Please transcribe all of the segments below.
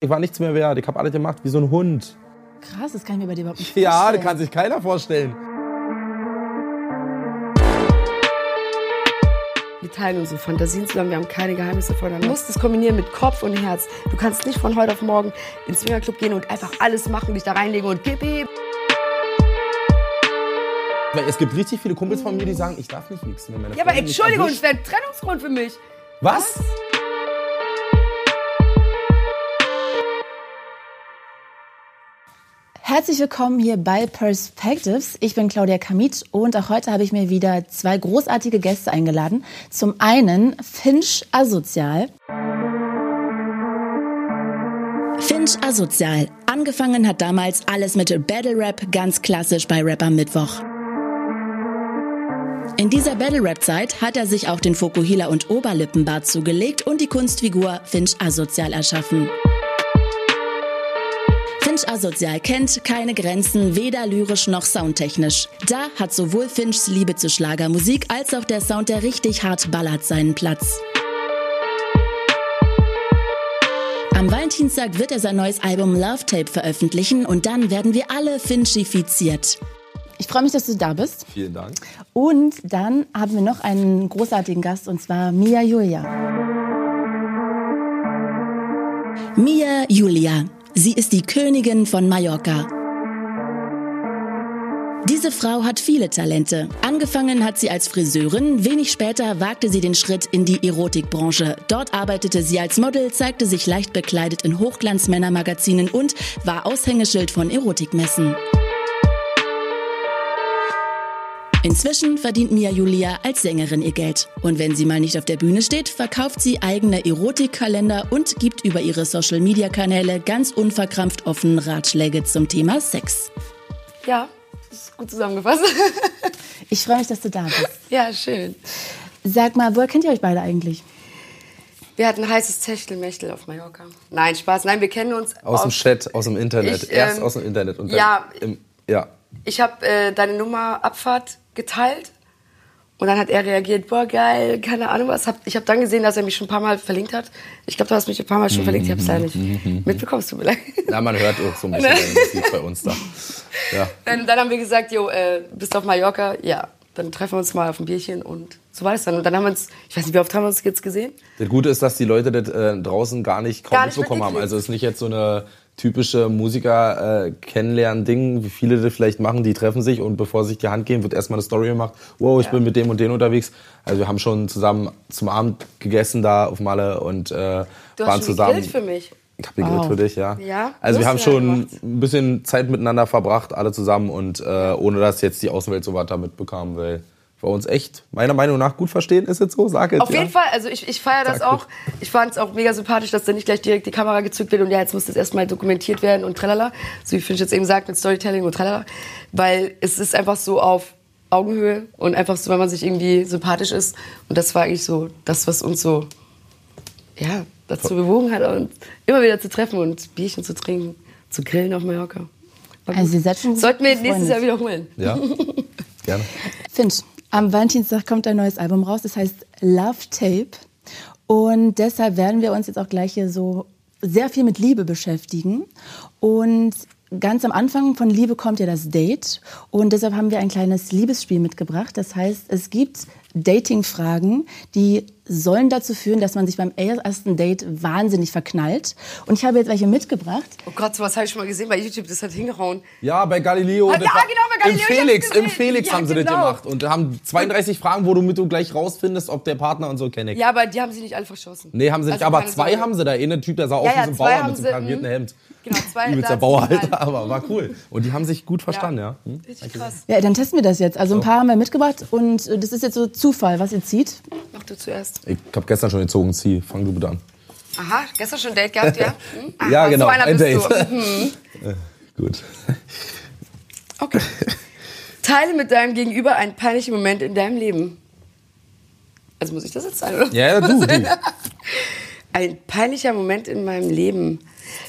Ich war nichts mehr wert. Ich habe alles gemacht wie so ein Hund. Krass, das kann ich mir bei dir überhaupt nicht Ja, vorstellen. das kann sich keiner vorstellen. Wir teilen unsere Fantasien zusammen, wir haben keine Geheimnisse voneinander. Du musst es kombinieren mit Kopf und Herz. Du kannst nicht von heute auf morgen ins Swingerclub gehen und einfach alles machen, dich da reinlegen und gib ihm. Weil es gibt richtig viele Kumpels von mir, die sagen, ich darf nicht. Wenn meine Ja, aber Freundin Entschuldigung, das wäre ein Trennungsgrund für mich. Was? Herzlich willkommen hier bei Perspectives. Ich bin Claudia Kamit und auch heute habe ich mir wieder zwei großartige Gäste eingeladen. Zum einen Finch Asozial. Finch Asozial. Angefangen hat damals alles mit Battle Rap, ganz klassisch bei Rapper Mittwoch. In dieser Battle Rap Zeit hat er sich auch den Fokuhila und Oberlippenbart zugelegt und die Kunstfigur Finch Asozial erschaffen. Finch Asozial kennt keine Grenzen, weder lyrisch noch soundtechnisch. Da hat sowohl Finchs Liebe zur Schlagermusik als auch der Sound, der richtig hart ballert, seinen Platz. Am Valentinstag wird er sein neues Album Love Tape veröffentlichen und dann werden wir alle Finchifiziert. Ich freue mich, dass du da bist. Vielen Dank. Und dann haben wir noch einen großartigen Gast und zwar Mia Julia. Mia Julia. Sie ist die Königin von Mallorca. Diese Frau hat viele Talente. Angefangen hat sie als Friseurin, wenig später wagte sie den Schritt in die Erotikbranche. Dort arbeitete sie als Model, zeigte sich leicht bekleidet in Hochglanzmännermagazinen und war Aushängeschild von Erotikmessen. Inzwischen verdient Mia Julia als Sängerin ihr Geld. Und wenn sie mal nicht auf der Bühne steht, verkauft sie eigene Erotikkalender und gibt über ihre Social-Media-Kanäle ganz unverkrampft offen Ratschläge zum Thema Sex. Ja, das ist gut zusammengefasst. Ich freue mich, dass du da bist. ja, schön. Sag mal, woher kennt ihr euch beide eigentlich? Wir hatten ein heißes Techtelmechtel auf Mallorca. Nein, Spaß. Nein, wir kennen uns Aus dem Chat, aus dem Internet. Ich, Erst ähm, aus dem Internet und dann ja. im, ja. Ich habe äh, deine Nummer Abfahrt geteilt und dann hat er reagiert, boah geil, keine Ahnung was. Ich habe dann gesehen, dass er mich schon ein paar Mal verlinkt hat. Ich glaube, du hast mich ein paar Mal schon verlinkt, ich habe es leider nicht mitbekommen, es tut mir leid. Ja, man hört auch so ein bisschen Musik bei uns da. Ja. Dann, dann haben wir gesagt, jo, äh, bist du auf Mallorca? Ja, dann treffen wir uns mal auf ein Bierchen und so war das dann. Und dann haben wir uns, ich weiß nicht, wie oft haben wir uns jetzt gesehen? Das Gute ist, dass die Leute das äh, draußen gar nicht kaum Gar nicht mitbekommen haben. Also es ist nicht jetzt so eine typische Musiker äh, kennenlernen Ding, wie viele das vielleicht machen, die treffen sich und bevor sie sich die Hand geben, wird erstmal eine Story gemacht. Wow, ich Ja. bin mit dem und dem unterwegs. Also wir haben schon zusammen zum Abend gegessen da auf Malle und äh, Du waren hast zusammen. gegrillt für mich. Ich habe gegrillt Wow. für dich, ja. Ja? Also wir haben hast schon gemacht. ein bisschen Zeit miteinander verbracht, alle zusammen und äh, ohne dass jetzt die Außenwelt so weiter mitbekam, weil wir uns echt meiner Meinung nach gut verstehen, ist es so? Sag jetzt. Auf ja. jeden Fall, also ich, ich feiere das Sag auch. Ich fand es auch mega sympathisch, dass da nicht gleich direkt die Kamera gezückt wird und ja, jetzt muss das erstmal dokumentiert werden und tralala. So wie Finch jetzt eben sagt, mit Storytelling und tralala. Weil es ist einfach so auf Augenhöhe und einfach so, wenn man sich irgendwie sympathisch ist. Und das war eigentlich so das, was uns so, ja, dazu bewogen hat, uns immer wieder zu treffen und Bierchen zu trinken, zu grillen auf Mallorca. Also ihr seid schon Sollten wir nächstes. Jahr wiederholen. Ja, gerne. Finch, am Valentinstag kommt ein neues Album raus, das heißt Love Tape. Und deshalb werden wir uns jetzt auch gleich hier so sehr viel mit Liebe beschäftigen. Und ganz am Anfang von Liebe kommt ja das Date. Und deshalb haben wir ein kleines Liebesspiel mitgebracht. Das heißt, es gibt Dating-Fragen, die sollen dazu führen, dass man sich beim ersten Date wahnsinnig verknallt. Und ich habe jetzt welche mitgebracht. Oh Gott, sowas habe ich schon mal gesehen bei YouTube, das hat hingehauen. Ja, bei Galileo. Ah, das ja, genau, bei Galileo, Im Felix, im. Felix Ja, haben sie das genau. gemacht. Und haben 32 Fragen, wo du mit du gleich rausfindest, ob der Partner und so kenne ich. Ja, aber die haben sie nicht alle verschossen. Nee, haben sie nicht. Also aber zwei Sorge. haben sie da. Eine Typ, der sah aus Ja, wie ja, so ein zwei Bauer mit so einem karierten mhm. Hemd. Genau, zwei. Übelster Bauer, Alter. Aber war cool. Und die haben sich gut verstanden, ja. Hm? Richtig krass. Ja, dann testen wir das jetzt. Also ein paar haben wir mitgebracht und äh, das ist jetzt so Zufall, was ihr zieht. Mach du zuerst. Ich hab gestern schon gezogen, zieh. Fang du bitte an. Aha, gestern schon ein Date gehabt, ja? Hm? Ach, Ja, so genau, einer ein bist Date. Du. Mhm. Gut. Okay. Teile mit deinem Gegenüber einen peinlichen Moment in deinem Leben. Also muss ich das jetzt sein, oder? Ja, ja, du, du. Ein peinlicher Moment in meinem Leben.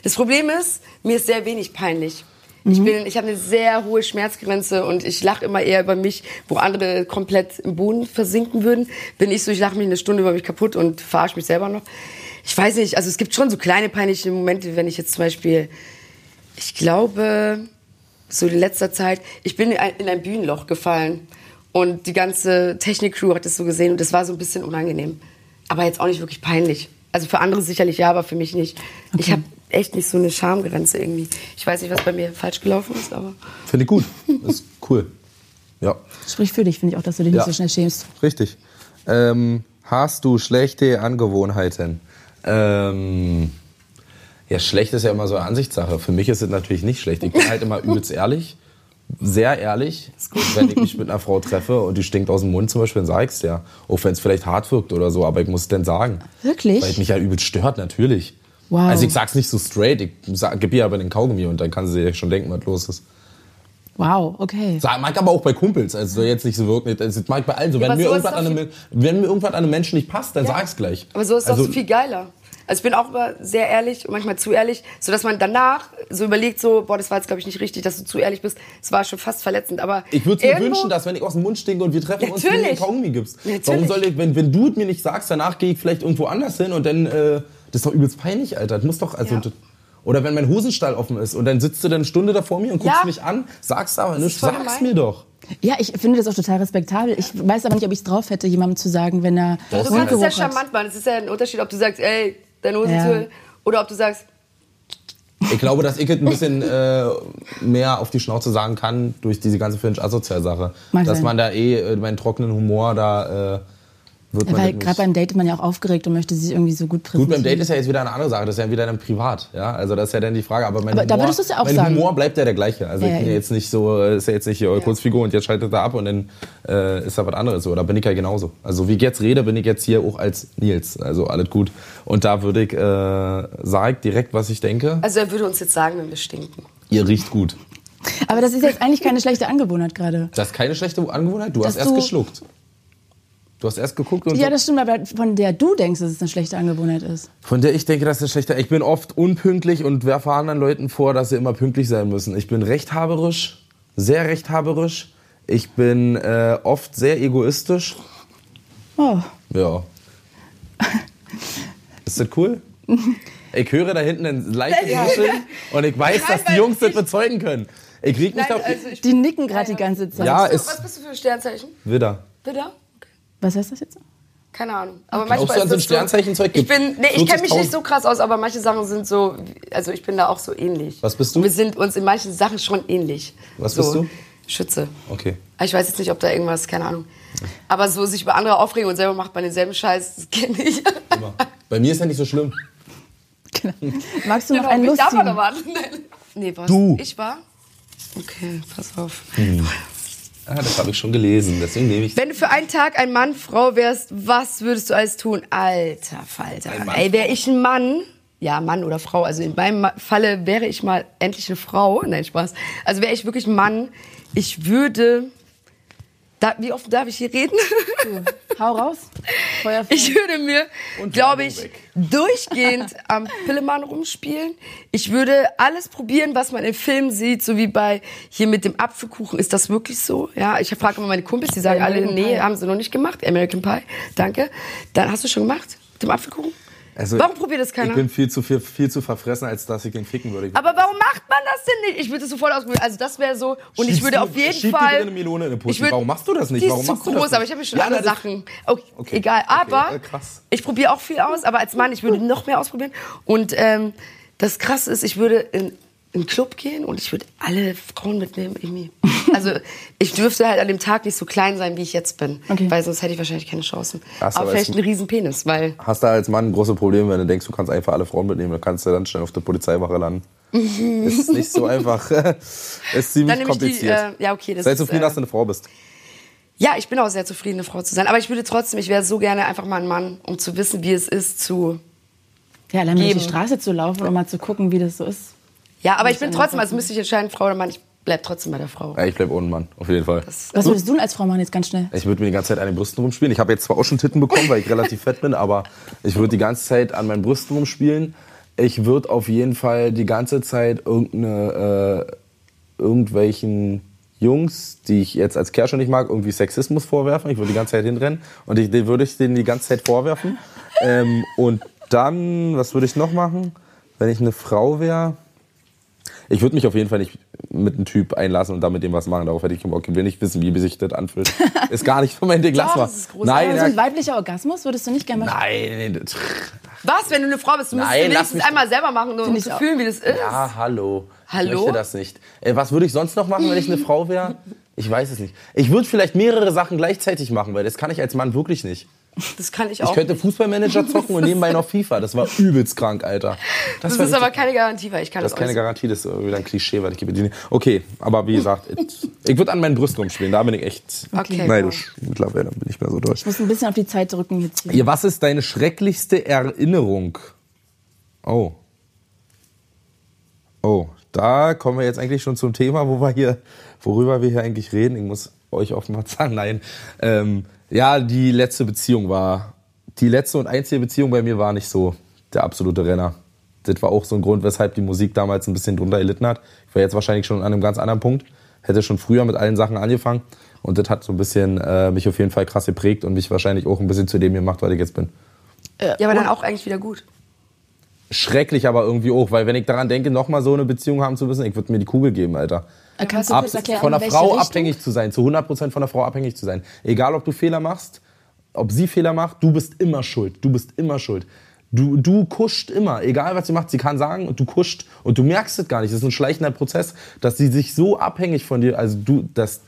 Das Problem ist, mir ist sehr wenig peinlich. Ich, bin, ich habe eine sehr hohe Schmerzgrenze und ich lache immer eher über mich, wo andere komplett im Boden versinken würden. Bin ich so, ich lache mich eine Stunde über mich kaputt und verarsche mich selber noch. ich weiß nicht, also es gibt schon so kleine peinliche Momente, wenn ich jetzt zum Beispiel, ich glaube, so in letzter Zeit, ich bin in ein, in ein Bühnenloch gefallen und die ganze Technik-Crew hat das so gesehen und das war so ein bisschen unangenehm. Aber jetzt auch nicht wirklich peinlich. Also für andere sicherlich ja, aber für mich nicht. Ich habe echt nicht so eine Schamgrenze irgendwie. Ich weiß nicht, was bei mir falsch gelaufen ist, aber. Finde ich gut. ist cool. Ja. Sprich für dich, finde ich auch, dass du dich Ja. nicht so schnell schämst. Richtig. Ähm, hast du schlechte Angewohnheiten? Ähm, ja, schlecht ist ja immer so eine Ansichtssache. Für mich ist es natürlich nicht schlecht. Ich bin halt immer übelst ehrlich. Sehr ehrlich. Wenn ich mich mit einer Frau treffe und die stinkt aus dem Mund zum Beispiel, dann sag ich's ja. Auch wenn es vielleicht hart wirkt oder so, aber ich muss es dann sagen. Wirklich? Weil es mich ja übelst stört, natürlich. Wow. Also ich sag's nicht so straight, ich sag, gib ihr aber den Kaugummi und dann kann sie sich schon denken, was los ist. Wow, okay. Sag, mag aber auch bei Kumpels, also jetzt nicht so wirken, das mag bei allen so. Ja, wenn, mir irgendwas an einem, wenn mir irgendwas an einem Menschen nicht passt, dann sag's gleich. Aber so ist also, doch viel geiler. Also ich bin auch immer sehr ehrlich und manchmal zu ehrlich, so dass man danach so überlegt, so, boah, das war jetzt glaube ich nicht richtig, dass du zu ehrlich bist. Es war schon fast verletzend, aber Ich würde mir wünschen, dass wenn ich aus dem Mund stinke und wir treffen uns, du mir den Natürlich. Kaugummi gibst. Natürlich. Warum soll ich, wenn, wenn du es mir nicht sagst, danach gehe ich vielleicht irgendwo anders hin und dann, äh, das ist doch übelst peinlich, Alter. Das muss doch, also, Ja. das, oder wenn mein Hosenstall offen ist und dann sitzt du dann eine Stunde da vor mir und guckst Ja. mich an, sagst aber nichts, sag's gemein. mir doch. Ja, ich finde das auch total respektabel. Ich weiß aber nicht, ob ich es drauf hätte, jemandem zu sagen, wenn er Du kannst es ja charmant machen. Es ist ja ein Unterschied, ob du sagst, ey, deine Hose Ja. zu, oder ob du sagst, Ich glaube, dass ich ein bisschen äh, mehr auf die Schnauze sagen kann durch diese ganze Finch-Asozial-Sache. Dass sein. man da eh äh, meinen trockenen Humor da äh, Weil gerade beim Date ist man ja auch aufgeregt und möchte sich irgendwie so gut präsentieren. Gut, beim Date ist ja jetzt wieder eine andere Sache. Das ist ja wieder dann privat. Ja? Also das ist ja dann die Frage. Aber mein, Aber da Humor, ja auch mein sagen. Humor bleibt ja der gleiche. Also Ja, ich bin ja jetzt nicht so, ist ja jetzt nicht hier eure Kurzfigur und jetzt schaltet er ab und dann äh, ist da was anderes. So, da bin ich ja genauso. Also wie ich jetzt rede, bin ich jetzt hier auch als Nils. Also alles gut. Und da würde ich, äh, sag direkt, was ich denke. also er würde uns jetzt sagen, wenn wir stinken. Ihr riecht gut. Aber das ist jetzt eigentlich keine schlechte Angewohnheit gerade. Das ist keine schlechte Angewohnheit. Du Dass hast erst du- geschluckt. Du hast erst geguckt und Ja, so. das stimmt, aber von der du denkst, dass es eine schlechte Angewohnheit ist. Von der ich denke, dass das schlechter. Ich bin oft unpünktlich und werfe anderen Leuten vor, dass sie immer pünktlich sein müssen. Ich bin rechthaberisch, sehr rechthaberisch. Ich bin äh, oft sehr egoistisch. Oh. Ja. Ist das cool? Ich höre da hinten ein leichtes Rascheln und ich weiß, dass die Jungs das bezeugen können. Ich krieg nicht auf. also ich Die nicken gerade die ganze Zeit. Ja, was ist bist du für ein Sternzeichen? Widder. Widder? Was heißt das jetzt? Keine Ahnung. Aber Glaubst manchmal du an so ein Sternzeichenzeug? Ich bin, nee, ich kenne mich 40.000. nicht so krass aus, aber manche Sachen sind so, also ich bin da auch so ähnlich. Was bist du? Und wir sind uns in manchen Sachen schon ähnlich. Was so, bist du? Schütze. Okay. Aber Ich weiß jetzt nicht, ob da irgendwas, keine Ahnung. Aber so sich über andere aufregen und selber macht man denselben Scheiß, das kenne ich. Immer. Bei mir ist ja nicht so schlimm. Genau. Magst du noch Ja, einen ich darf lustigen? aber warten. Nee, was? Du. Ich war? Okay, pass auf. Ah, das habe ich schon gelesen, deswegen nehme ich Wenn du für einen Tag ein Mann, Frau wärst, was würdest du alles tun? Alter Falter. Ein Mann, Ey, wäre ich ein Mann, ja, Mann oder Frau, also in meinem Falle wäre ich mal endlich eine Frau. Nein, Spaß. Also wäre ich wirklich ein Mann, ich würde. Da, wie oft darf ich hier reden? Hau raus. Feuer frei. Ich würde mir, Und glaube ich, weg. durchgehend am Pillemann rumspielen. Ich würde alles probieren, was man in Filmen sieht, so wie bei hier mit dem Apfelkuchen. Ist das wirklich so? Ja, ich frage immer meine Kumpels, die sagen alle, American nee, Pie. haben sie noch nicht gemacht. American Pie, danke. Dann hast du schon gemacht mit dem Apfelkuchen? Also, warum probiert das keiner? Ich bin viel zu, viel, viel zu verfressen, als dass ich den ficken würde. Ich aber warum macht man das denn nicht? Ich würde das sofort ausprobieren. Also das wäre so. Und ich Schiebst würde du- auf jeden schieb Fall. bitte eine Melone in den Pussy. Ich würd- Warum machst du das nicht? Die ist Warum zu groß, aber ich habe schon Ja, das- Sachen. Okay, Okay. Egal, Okay, aber äh, krass. ich probiere auch viel aus, aber als Mann, ich würde noch mehr ausprobieren. Und ähm, das Krasse ist, ich würde in in einen Club gehen und ich würde alle Frauen mitnehmen irgendwie. Also ich dürfte halt an dem Tag nicht so klein sein, wie ich jetzt bin, Okay. weil sonst hätte ich wahrscheinlich keine Chancen. Krass, aber vielleicht einen riesen Penis, weil Hast du als Mann große Probleme, wenn du denkst, du kannst einfach alle Frauen mitnehmen, dann kannst du dann schnell auf der Polizeiwache landen. ist nicht so einfach. ist ziemlich ich die. kompliziert. Äh, ja okay, das Sei ist, zufrieden, äh, dass du eine Frau bist. Ja, ich bin auch sehr zufrieden, eine Frau zu sein. Aber ich würde trotzdem, ich wäre so gerne einfach mal ein Mann, um zu wissen, wie es ist zu. Ja, allein durch die geben. Straße zu laufen und mal zu gucken, wie das so ist. Ja, aber ich bin trotzdem, also müsste ich entscheiden, Frau oder Mann, ich bleib trotzdem bei der Frau. Ja, ich bleib ohne Mann, auf jeden Fall. Das, Was würdest du denn als Frau machen jetzt ganz schnell? Ich würde mir die ganze Zeit an den Brüsten rumspielen. Ich habe jetzt zwar auch schon Titten bekommen, weil ich relativ fett bin, aber ich würde die ganze Zeit an meinen Brüsten rumspielen. Ich würde auf jeden Fall die ganze Zeit irgendeine, äh, irgendwelchen Jungs, die ich jetzt als Kerl schon nicht mag, irgendwie Sexismus vorwerfen. Ich würde die ganze Zeit hinrennen und ich, den würde ich denen die ganze Zeit vorwerfen. Ähm, und Dann, was würde ich noch machen, wenn ich eine Frau wäre? Ich würde mich auf jeden Fall nicht mit einem Typ einlassen und da mit dem was machen. Darauf hätte ich keinen Bock. Ich will nicht wissen, wie sich das anfühlt. Ist gar nicht von meinem Ding. Lass Doch, mal. das ist. Nein, so ja, ein weiblicher Orgasmus würdest du nicht gerne machen? nein. das- Was, wenn du eine Frau bist? Du musst Nein, es mich- einmal selber machen, nur um zu fühlen, wie das ist. Ja, hallo. Hallo? Ich möchte das nicht. Äh, was würde ich sonst noch machen, wenn ich eine Frau wäre? Ich weiß es nicht. Ich würde vielleicht mehrere Sachen gleichzeitig machen, weil das kann ich als Mann wirklich nicht. Das kann ich Ich auch. könnte nicht. Fußballmanager zocken und nebenbei noch FIFA. Das war übelst krank, Alter. Das war ist aber keine Garantie, weil ich kann Das das, ist keine. Garantie, das ist wieder ein Klischee, weil ich gebe dir nicht. Okay, aber wie gesagt, ich, ich würde an meinen Brüsten rumspielen. Da bin ich echt Okay. neidisch. Mittlerweile bin ich mehr so durch. Ich muss ein bisschen auf die Zeit drücken jetzt hier. Ja, was ist deine schrecklichste Erinnerung? Oh. Oh, da kommen wir jetzt eigentlich schon zum Thema, wo wir hier, worüber wir hier eigentlich reden. Ich muss euch offenbar sagen, nein. Ähm, ja, die letzte Beziehung war, die letzte und einzige Beziehung bei mir war nicht so der absolute Renner. Das war auch so ein Grund, weshalb die Musik damals ein bisschen drunter erlitten hat. Ich war jetzt wahrscheinlich schon an einem ganz anderen Punkt. Hätte schon früher mit allen Sachen angefangen. Und das hat so ein bisschen äh, mich auf jeden Fall krass geprägt und mich wahrscheinlich auch ein bisschen zu dem gemacht, was ich jetzt bin. Ja, aber dann auch eigentlich wieder gut. Schrecklich aber irgendwie auch, weil wenn ich daran denke, nochmal so eine Beziehung haben zu müssen, ich würde mir die Kugel geben, Alter. Äh, Kannst du Ab, kurz erklären, von der Frau Richtung? abhängig zu sein, zu 100% von der Frau abhängig zu sein. Egal, ob du Fehler machst, ob sie Fehler macht, du bist immer schuld. Du bist immer schuld. Du, du kuscht immer, egal was sie macht, sie kann sagen und du kuscht und du merkst es gar nicht. Das ist ein schleichender Prozess, dass sie sich so abhängig von dir, also du, dass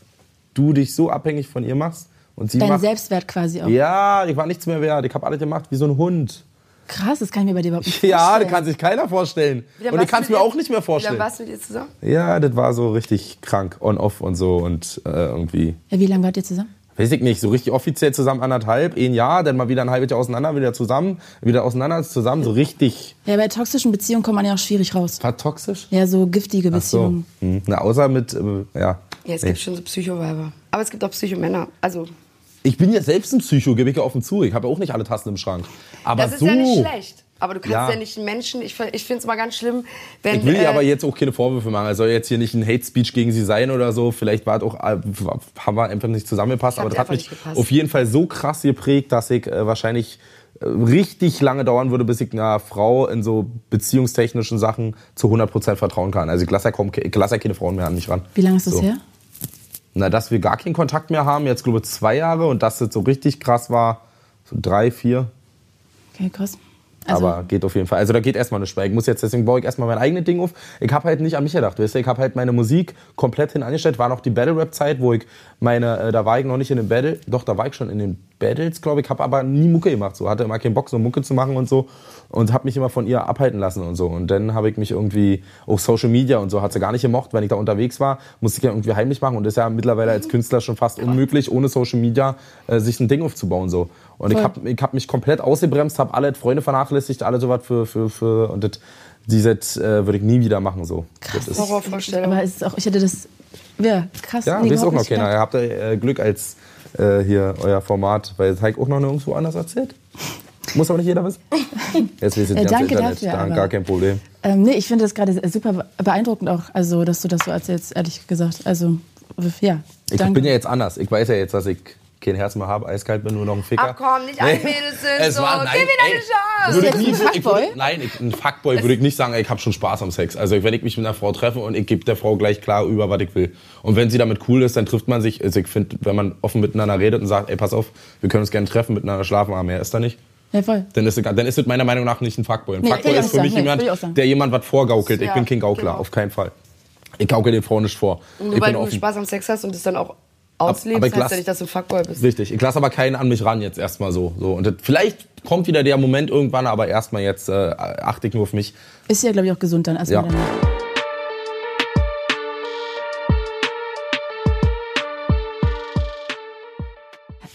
du dich so abhängig von ihr machst und sie Dein macht. Selbstwert quasi auch. Ja, ich war nichts mehr wert. Ich habe alles gemacht wie so ein Hund. Krass, das kann ich mir bei dir überhaupt nicht Ja, das vorstellen. kann sich keiner vorstellen. Und ich kann es mir auch nicht mehr Wie lange vorstellen. warst du mit ihr zusammen? Ja, das war so richtig krank, on-off und so und äh, irgendwie, Ja, wie lange wart ihr zusammen? weiß ich nicht, so richtig offiziell zusammen anderthalb, ein Jahr, dann mal wieder ein halbes Jahr auseinander, wieder zusammen, wieder auseinander, zusammen, so richtig, Ja, bei toxischen Beziehungen kommt man ja auch schwierig raus. war toxisch. Ja, so giftige Ach so. Beziehungen. Hm. Na, außer mit, äh, ja. Ja, es Nee. gibt schon so Psychoweiber. Aber es gibt auch Psychomänner. Also, Ich bin ja selbst ein Psycho, gebe ich ja offen zu. Ich habe ja auch nicht alle Tassen im Schrank. Aber das ist so. ja nicht schlecht. Aber du kannst Ja. ja, nicht einen Menschen, ich, ich finde es mal ganz schlimm, wenn. Ich will äh, aber jetzt auch keine Vorwürfe machen. Es soll jetzt hier nicht ein Hate Speech gegen sie sein oder so. Vielleicht war es auch, äh, haben wir einfach nicht zusammengepasst. Aber das hat mich auf jeden Fall so krass geprägt, dass ich äh, wahrscheinlich äh, richtig lange dauern würde, bis ich einer Frau in so beziehungstechnischen Sachen zu 100% vertrauen kann. Also ich lasse ja, kaum, ich lasse ja keine Frauen mehr an mich ran. Wie lange ist das So. her? Na, dass wir gar keinen Kontakt mehr haben, jetzt glaube ich zwei Jahre und dass das so richtig krass war, so drei, vier. Okay, krass. Also, aber geht auf jeden Fall. Also da geht erstmal nichts mehr. Ich muss jetzt, deswegen baue ich erstmal mein eigenes Ding auf. Ich habe halt nicht an mich gedacht. Weißt du? Ich habe halt meine Musik komplett hin angestellt. War noch die Battle-Rap-Zeit, wo ich meine, äh, da war ich noch nicht in den Battle, doch, da war ich schon in den Battles, glaube ich, habe aber nie Mucke gemacht. So hatte immer keinen Bock, so Mucke zu machen und so. Und habe mich immer von ihr abhalten lassen und so. Und dann habe ich mich irgendwie auf Social Media und so, hat sie gar nicht gemocht. Wenn ich da unterwegs war, musste ich ja irgendwie heimlich machen. Und ist ja mittlerweile als Künstler schon fast unmöglich, ohne Social Media äh, sich ein Ding aufzubauen. So. Und ich Voll. habe ich hab mich komplett ausgebremst, habe alle Freunde vernachlässigt, alle sowas für, für, für, und das, dieses äh, würde ich nie wieder machen, so. krass. Das ist, Horrorvorstellung. Aber ist auch, ich hätte das, ja, krass. ja, nee, wisst auch noch keiner. Ihr habt äh, Glück als äh, hier euer Format, weil Heik auch noch nirgendwo anders erzählt. Muss aber nicht jeder wissen. Jetzt wisst ihr Äh, danke Internet, dafür, da aber- gar kein Problem. Ähm, nee, ich finde das gerade super beeindruckend auch, also, dass du das so erzählst, ehrlich gesagt. Also, ja, Ich danke. bin ja jetzt anders. Ich weiß ja jetzt, dass ich kein Herz mehr habe, eiskalt bin, nur noch ein Ficker. Ach komm, nicht alle Mädels sind Es so. war, nein, Gib mir deine Chance. Würde ich Bist nie, ein ich würde, nein, ich, ein Fuckboy würde ich nicht sagen, ey, ich habe schon Spaß am Sex. Also wenn ich mich mit einer Frau treffe und ich gebe der Frau gleich klar über, was ich will. Und wenn sie damit cool ist, dann trifft man sich. Also ich finde, wenn man offen miteinander redet und sagt, ey, pass auf, wir können uns gerne treffen, miteinander schlafen, aber mehr ist da nicht. Ja, voll. Dann ist, es- dann ist es meiner Meinung nach nicht ein Fuckboy. Ein Nee, Fuckboy ich ist für mich sagen. Nee, jemand, ich der jemand was vorgaukelt. Ich Ja, bin kein Gaukler, genau. auf keinen Fall. Ich gaukel den Frauen nicht vor. Und ich nur weil du offen. Spaß am Sex hast und es dann auch auslebst, ich heißt lass- ja nicht, dass du ein Fuckboy bist. Richtig, ich lasse aber keinen an mich ran jetzt erstmal so. so. Und das, vielleicht kommt wieder der Moment irgendwann, aber erstmal jetzt äh, achte ich nur auf mich. Ist ja, glaube ich, auch gesund dann erstmal Ja. danach.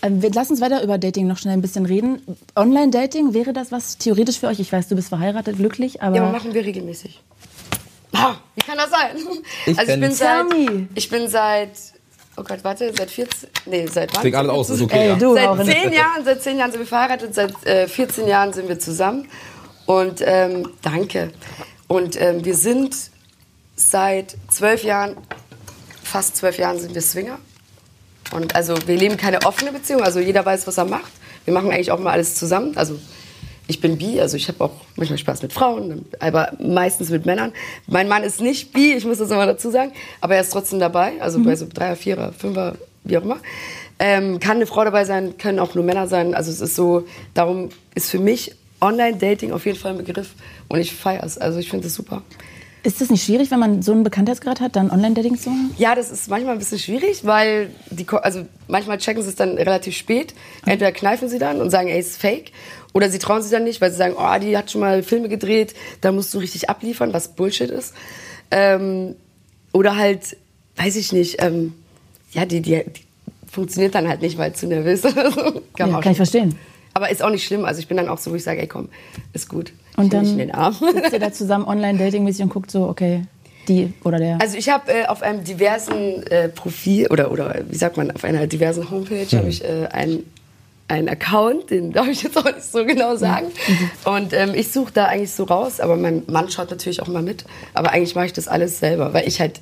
Ähm, lassen uns weiter über Dating noch schnell ein bisschen reden. Online-Dating, wäre das was theoretisch für euch? Ich weiß, du bist verheiratet, glücklich, aber... Ja, aber machen wir regelmäßig. Ah, wie kann das sein? Ich also ich bin seit, ich bin seit, oh Gott, warte, seit 14, nee, seit wann? Klingt alles aus, ist okay. Ey, ja. du, Seit zehn Jahren, seit zehn Jahren sind wir verheiratet, seit äh, 14 Jahren sind wir zusammen. Und ähm, danke. Und ähm, wir sind seit zwölf Jahren, fast zwölf Jahren sind wir Swinger. Und also wir leben keine offene Beziehung, also jeder weiß, was er macht. Wir machen eigentlich auch mal alles zusammen. Also ich bin bi, also ich habe auch manchmal Spaß mit Frauen, aber meistens mit Männern. Mein Mann ist nicht bi, ich muss das nochmal dazu sagen, aber er ist trotzdem dabei, also bei so Dreier, Vierer, Fünfer, wie auch immer. Ähm, kann eine Frau dabei sein, können auch nur Männer sein. Also es ist so, darum ist für mich Online-Dating auf jeden Fall ein Begriff und ich feiere es. Also ich finde es super. Ist das nicht schwierig, wenn man so einen Bekanntheitsgrad hat, dann Online-Dating zu machen? Ja, das ist manchmal ein bisschen schwierig, weil die, also manchmal checken sie es dann relativ spät. Entweder kneifen sie dann und sagen, ey, ist fake. Oder sie trauen sich dann nicht, weil sie sagen, oh, die hat schon mal Filme gedreht, da musst du richtig abliefern, was Bullshit ist. Ähm, oder halt, weiß ich nicht, ähm, ja, die, die, die funktioniert dann halt nicht, weil zu nervös so. Kann, man Ja, auch kann ich verstehen. Aber ist auch nicht schlimm. Also ich bin dann auch so, wo ich sage, ey komm, ist gut. Und dann in den Arm. sitzt ihr da zusammen Online-Dating-mäßig und guckt so, okay, die oder der. Also ich habe äh, auf einem diversen äh, Profil oder oder wie sagt man auf einer diversen Homepage habe ich äh, einen einen Account, den darf ich jetzt auch nicht so genau sagen. Und ähm, ich suche da eigentlich so raus, aber mein Mann schaut natürlich auch mal mit. Aber eigentlich mache ich das alles selber, weil ich halt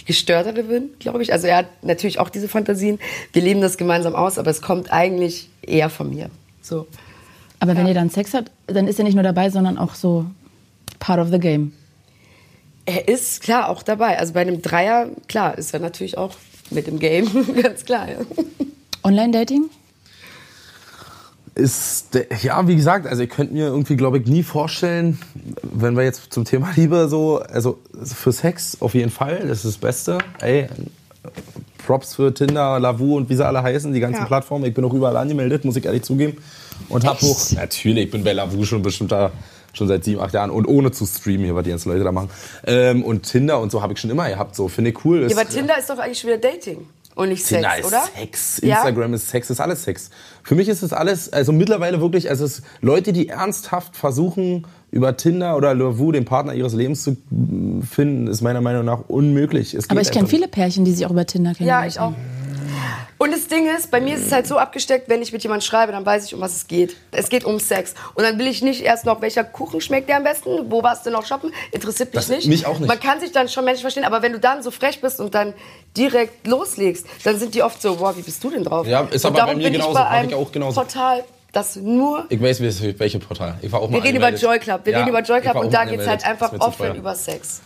die gestörtere bin, glaube ich. Also er hat natürlich auch diese Fantasien. Wir leben das gemeinsam aus, aber es kommt eigentlich eher von mir. So. Aber wenn ihr dann Sex habt, dann ist er nicht nur dabei, sondern auch so part of the game. Er ist klar auch dabei. Also bei einem Dreier, klar, ist er natürlich auch mit im Game, ganz klar. Ja. Online-Dating? Ist, der- ja, wie gesagt, also ich könnte mir irgendwie, glaube ich, nie vorstellen, wenn wir jetzt zum Thema Liebe so, also für Sex auf jeden Fall, das ist das Beste. Ey, Props für Tinder, Lavu und wie sie alle heißen, die ganzen Ja. Plattformen. Ich bin auch überall angemeldet, muss ich ehrlich zugeben. Und hab auch, natürlich, ich bin bei Lavu schon bestimmt da, schon seit sieben, acht Jahren und ohne zu streamen hier, was die ganzen Leute da machen. Ähm, und Tinder und so habe ich schon immer gehabt, so finde ich cool. Ja, Ist- aber Tinder ist doch eigentlich schon wieder Dating und nicht Tinder Sex, ist oder? Sex, Ja? Instagram ist Sex, ist alles Sex. Für mich ist es alles, also mittlerweile wirklich, also es ist Leute, die ernsthaft versuchen, über Tinder oder Lavu den Partner ihres Lebens zu finden, ist meiner Meinung nach unmöglich. Es Aber ich kenne viele Pärchen, die sich auch über Tinder kennen. Ja, ich auch. Und das Ding ist, bei mir ist es halt so abgesteckt, wenn ich mit jemandem schreibe, dann weiß ich, um was es geht. Es geht um Sex. Und dann will ich nicht erst noch, welcher Kuchen schmeckt dir am besten, wo warst du noch shoppen, interessiert mich Das- nicht. mich auch nicht. Man kann sich dann schon Menschen verstehen, aber wenn du dann so frech bist und dann direkt loslegst, dann sind die oft so, boah, wie bist du denn drauf? Ja, ist und aber bei mir genauso, Ich bei einem ich auch genauso. Portal, das nur Ich weiß, welche Portal. Ich war auch mal wir reden über. Joy Club. Wir Ja, reden über Joy Club und da geht es halt einfach offen über Sex.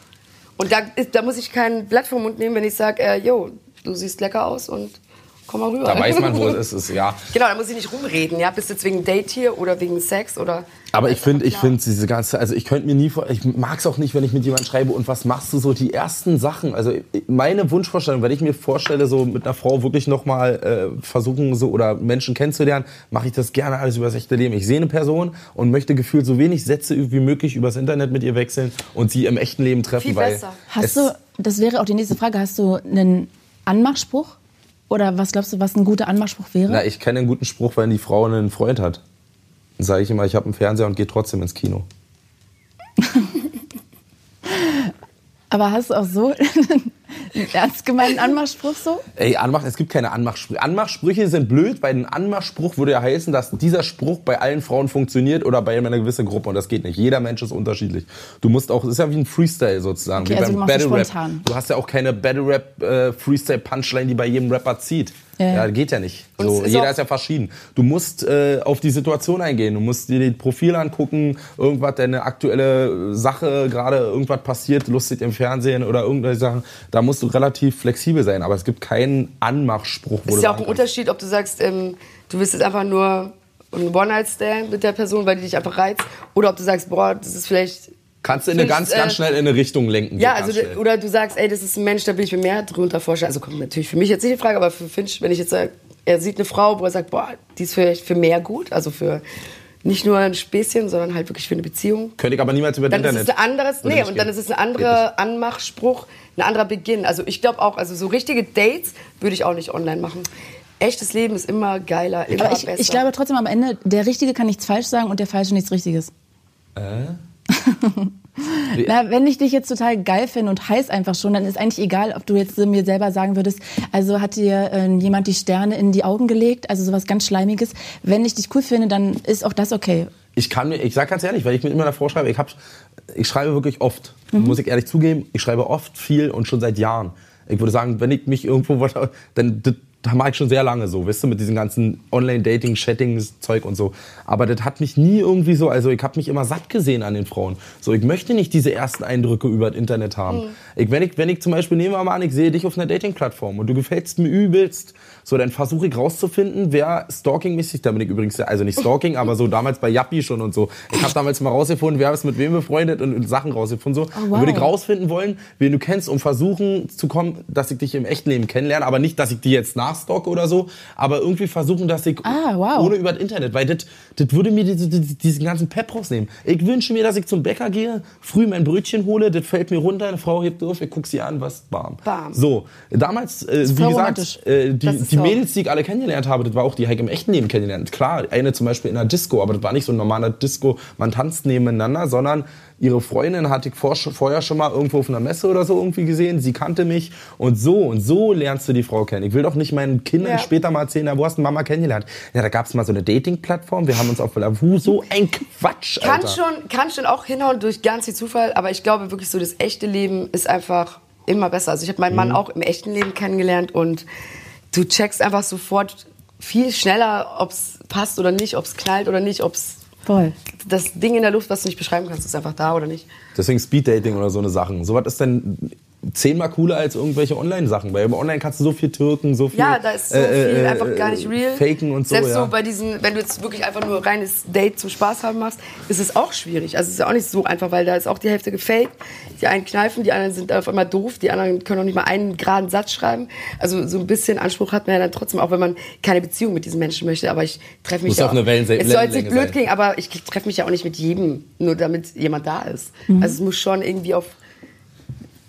Und da, da muss ich kein Blatt vom Mund nehmen, wenn ich sage, äh, yo, du siehst lecker aus und komm mal rüber. Da weiß man, wo es ist, ist ja. Genau, da muss ich nicht rumreden. Ja? Bist du jetzt wegen Date hier oder wegen Sex oder. Aber ich finde, ich finde diese ganze, also ich könnte mir nie vor, ich mag es auch nicht, wenn ich mit jemandem schreibe und was machst du so die ersten Sachen. Also meine Wunschvorstellung, wenn ich mir vorstelle, so mit einer Frau wirklich nochmal äh, versuchen so oder Menschen kennenzulernen, mache ich das gerne alles über das echte Leben. Ich sehe eine Person und möchte gefühlt so wenig Sätze wie möglich übers Internet mit ihr wechseln und sie im echten Leben treffen, Viel weil besser. Hast du, das wäre auch die nächste Frage, hast du einen Anmachspruch? Oder was glaubst du, was ein guter Anmachspruch wäre? Na, ich kenne einen guten Spruch, wenn die Frau einen Freund hat. Dann sage ich immer, ich habe einen Fernseher und gehe trotzdem ins Kino. Aber hast du auch so einen ernst gemeinten Anmachspruch so? Ey, Anmach, es gibt keine Anmachsprüche. Anmachsprüche sind blöd, weil ein Anmachspruch würde ja heißen, dass dieser Spruch bei allen Frauen funktioniert oder bei einer gewissen Gruppe und das geht nicht. Jeder Mensch ist unterschiedlich. Du musst auch, es ist ja wie ein Freestyle sozusagen, Okay, wie also beim Battle Rap. spontan. Du hast ja auch keine Battle Rap äh, Freestyle Punchline, die bei jedem Rapper zieht. Ja, Ja, geht ja nicht. So, ist jeder ist ja verschieden. Du musst äh, auf die Situation eingehen. Du musst dir das Profil angucken, irgendwas, deine aktuelle Sache, gerade irgendwas passiert, lustig im Fernsehen oder irgendwelche Sachen. Da musst du relativ flexibel sein. Aber es gibt keinen Anmachspruch, wo Es ist ja auch ein Unterschied, ob du sagst, ähm, du willst jetzt einfach nur ein One-Night-Stand mit der Person, weil die dich einfach reizt, oder ob du sagst, boah, das ist vielleicht. Kannst du in eine ganz, ganz äh, schnell in eine Richtung lenken. Ja, so also schnell. oder du sagst, ey, das ist ein Mensch, da will ich mir mehr drunter vorstellen. Also kommt natürlich für mich jetzt nicht in Frage, aber für Finch, wenn ich jetzt sage, er sieht eine Frau, wo er sagt, boah, die ist vielleicht für mehr gut, also für nicht nur ein Späßchen, sondern halt wirklich für eine Beziehung. Könnte ich aber niemals über das Dann ist Internet. es ein anderes, Würde nee, und dann ist es ein anderer Anmachspruch, ein anderer Beginn. Also ich glaube auch, also so richtige Dates würde ich auch nicht online machen. Echtes Leben ist immer geiler, immer Aber ich, besser. ich glaube trotzdem am Ende, der Richtige kann nichts falsch sagen und der Falsche nichts Richtiges. Na, wenn ich dich jetzt total geil finde und heiß einfach schon, dann ist eigentlich egal, ob du jetzt mir selber sagen würdest, also hat dir äh, jemand die Sterne in die Augen gelegt, also sowas ganz Schleimiges. Wenn ich dich cool finde, dann ist auch das okay. Ich kann mir, ich sag ganz ehrlich, weil ich mir immer davor schreibe, ich, hab, ich schreibe wirklich oft, muss ich ehrlich zugeben, ich schreibe oft viel und schon seit Jahren. Ich würde sagen, wenn ich mich irgendwo, dann da mache ich schon sehr lange so, weißt du, mit diesem ganzen Online-Dating-Chatting-Zeug und so. Aber das hat mich nie irgendwie so, also ich habe mich immer satt gesehen an den Frauen. So, ich möchte nicht diese ersten Eindrücke über das Internet haben. Mhm. Ich, wenn, ich, wenn ich zum Beispiel, nehmen wir mal an, ich sehe dich auf einer Dating-Plattform und du gefällst mir übelst, so, dann versuche ich rauszufinden, wer stalking-mäßig, da bin ich übrigens, also nicht Stalking, aber so damals bei Yappi schon und so. Ich habe damals mal rausgefunden, wer ist mit wem befreundet und, und Sachen rausgefunden. So. Oh, wow. Würde ich rausfinden wollen, wen du kennst, um versuchen zu kommen, dass ich dich im echten Leben kennenlerne, aber nicht, dass ich die jetzt nachstalke oder so, aber irgendwie versuchen, dass ich ah, wow. ohne über das Internet, weil das würde mir diese, diesen ganzen Pep rausnehmen. Ich wünsche mir, dass ich zum Bäcker gehe, früh mein Brötchen hole, das fällt mir runter, eine Frau hebt auf, ich gucke sie an, was bam. bam. So, damals, äh, wie gesagt, äh, die, die Mädels, die ich alle kennen, kennengelernt habe, das war auch die Heike im echten Leben kennengelernt. Klar, eine zum Beispiel in einer Disco, aber das war nicht so ein normaler Disco, man tanzt nebeneinander, sondern ihre Freundin hatte ich vor, vorher schon mal irgendwo auf einer Messe oder so irgendwie gesehen. Sie kannte mich und so und so lernst du die Frau kennen. Ich will doch nicht meinen Kindern ja. später mal erzählen, wo hast du Mama kennengelernt? Ja, da gab es mal so eine Dating-Plattform. Wir haben uns auf Lavu so ein Quatsch. Alter. Kann schon, kann schon auch hinhauen durch ganz viel Zufall, aber ich glaube wirklich so, das echte Leben ist einfach immer besser. Also ich habe meinen Mann mhm. auch im echten Leben kennengelernt und du checkst einfach sofort viel schneller, ob es passt oder nicht, ob es knallt oder nicht, ob es Voll. Das Ding in der Luft, was du nicht beschreiben kannst, ist einfach da oder nicht. Deswegen Speeddating oder so eine Sachen. So was ist denn zehnmal cooler als irgendwelche Online-Sachen. Weil Online kannst du so viel türken, so viel. Ja, da ist so äh, viel äh, einfach gar nicht real. Faken und so. Selbst ja. so bei diesen, wenn du jetzt wirklich einfach nur reines Date zum Spaß haben machst, ist es auch schwierig. Also es ist ja auch nicht so einfach, weil da ist auch die Hälfte gefaked. Die einen kneifen, die anderen sind auf einmal doof, die anderen können auch nicht mal einen geraden Satz schreiben. Also so ein bisschen Anspruch hat man ja dann trotzdem, auch wenn man keine Beziehung mit diesen Menschen möchte. Aber ich treffe mich Muss ja auf eine Wellense Es soll jetzt nicht blöd klingen, aber ich treffe mich ja auch nicht mit jedem, nur damit jemand da ist. Mhm. Also es muss schon irgendwie auf